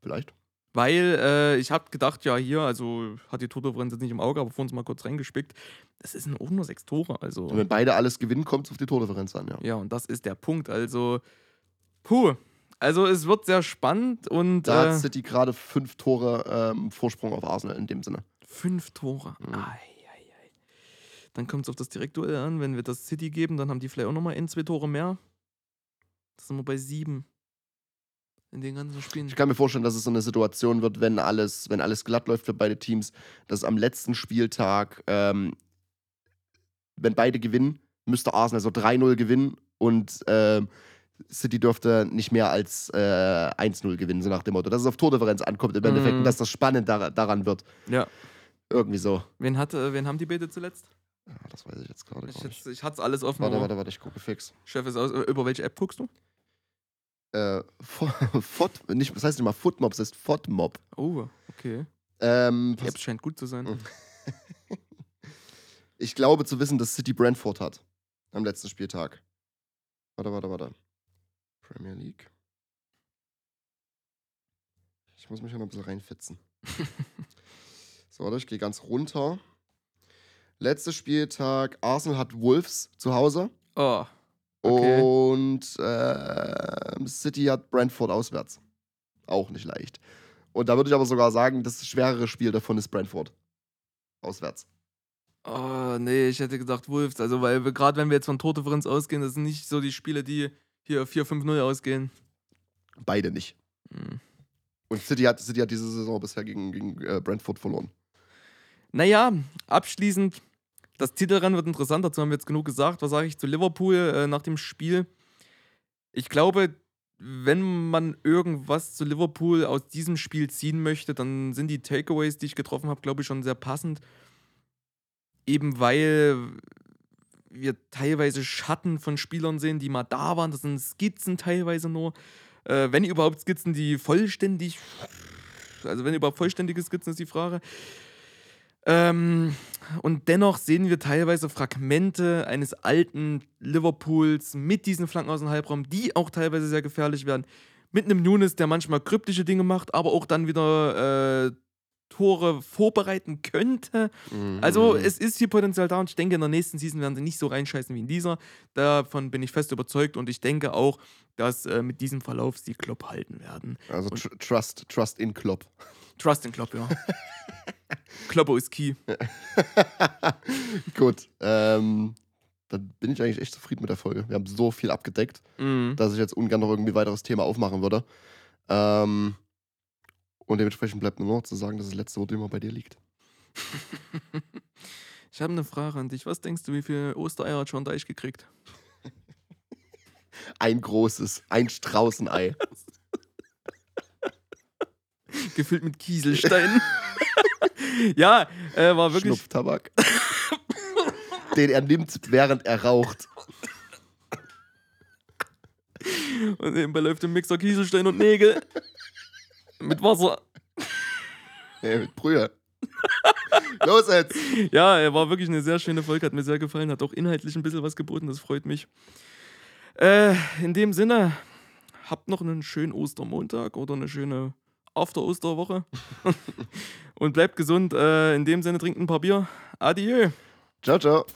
Vielleicht. Weil äh, ich habe gedacht, ja, hier, also hat die Tordifferenz jetzt nicht im Auge, aber vor uns mal kurz reingespickt. Das sind auch nur sechs Tore. Also. Und wenn beide alles gewinnen, kommt es auf die Tordifferenz an, ja. Ja, und das ist der Punkt. Also, puh. Also, es wird sehr spannend und Da äh, hat City gerade fünf Tore ähm, Vorsprung auf Arsenal in dem Sinne. fünf Tore. Mhm. Ei, ei, ei. Dann kommt es auf das Direktduell an. Wenn wir das City geben, dann haben die vielleicht auch nochmal ein, zwei Tore mehr. Das sind wir bei sieben. In den ganzen Spielen. Ich kann mir vorstellen, dass es so eine Situation wird, wenn alles, wenn alles glatt läuft für beide Teams, dass am letzten Spieltag, ähm, wenn beide gewinnen, müsste Arsenal so 3-0 gewinnen und ähm, City dürfte nicht mehr als äh, 1-0 gewinnen, so nach dem Motto. Dass es auf Tordifferenz ankommt im Endeffekt Mhm. und dass das spannend dar daran wird. Ja. Irgendwie so. Wen, hat, äh, wen haben die beide zuletzt? Ja, das weiß ich jetzt gerade Ich, gar nicht. jetzt- ich hatte es alles offen. Warte, warte, warte, ich gucke fix. Chef ist aus. Äh, Über welche App guckst du? Äh, Fo- Fot, nicht, das heißt nicht mal Footmob, das heißt Fotmob. Oh, okay. Ähm, Die App scheint gut zu sein. Ich glaube zu wissen, dass City Brentford hat. Am letzten Spieltag. Warte, warte, warte. Premier League. Ich muss mich hier noch ein bisschen reinfitzen. so, warte, ich gehe ganz runter. Letzter Spieltag, Arsenal hat Wolves zu Hause. Oh, Okay. Und äh, City hat Brentford auswärts. Auch nicht leicht. Und da würde ich aber sogar sagen, das schwerere Spiel davon ist Brentford. Auswärts. Oh, nee, ich hätte gedacht Wolves. Also, weil wir gerade wenn wir jetzt von Tordifferenz ausgehen, das sind nicht so die Spiele, die hier 4-5-0 ausgehen. Beide nicht. Hm. Und City hat, City hat diese Saison bisher gegen, gegen äh, Brentford verloren. Naja, abschließend, das Titelrennen wird interessant, dazu haben wir jetzt genug gesagt. Was sage ich zu Liverpool äh, nach dem Spiel? Ich glaube, wenn man irgendwas zu Liverpool aus diesem Spiel ziehen möchte, dann sind die Takeaways, die ich getroffen habe, glaube ich, schon sehr passend. Eben weil wir teilweise Schatten von Spielern sehen, die mal da waren. Das sind Skizzen teilweise nur. Äh, wenn überhaupt Skizzen, die vollständig. Also, wenn überhaupt vollständige Skizzen ist die Frage. Ähm, und dennoch sehen wir teilweise Fragmente eines alten Liverpools mit diesen Flanken aus dem Halbraum, die auch teilweise sehr gefährlich werden. Mit einem Nunes, der manchmal kryptische Dinge macht, aber auch dann wieder äh, Tore vorbereiten könnte. Mhm. Also es ist hier Potenzial da und ich denke, in der nächsten Season werden sie nicht so reinscheißen wie in dieser. Davon bin ich fest überzeugt und ich denke auch, dass äh, mit diesem Verlauf sie Klopp halten werden. Also tr Trust, Trust in Klopp. Trust in Klopp, ja. Kloppo ist key. Gut. Ähm, dann bin ich eigentlich echt zufrieden mit der Folge. Wir haben so viel abgedeckt, Mhm. dass ich jetzt ungern noch irgendwie weiteres Thema aufmachen würde. Ähm, und dementsprechend bleibt nur noch zu sagen, dass das letzte Wort immer bei dir liegt. Ich habe eine Frage an dich. Was denkst du, wie viel Ostereier hat John Deich gekriegt? Ein großes, ein Straußenei. Gefüllt mit Kieselsteinen. Ja, äh, war wirklich. Schnupftabak. den er nimmt, während er raucht. Und nebenbei läuft im Mixer Kieselstein und Nägel. mit Wasser. Ja, mit Brühe. Los jetzt! Ja, er war wirklich eine sehr schöne Folge, hat mir sehr gefallen, hat auch inhaltlich ein bisschen was geboten, das freut mich. Äh, in dem Sinne, habt noch einen schönen Ostermontag oder eine schöne After-Osterwoche. Und bleibt gesund. Äh, in dem Sinne, trinkt ein paar Bier. Adieu. Ciao, ciao.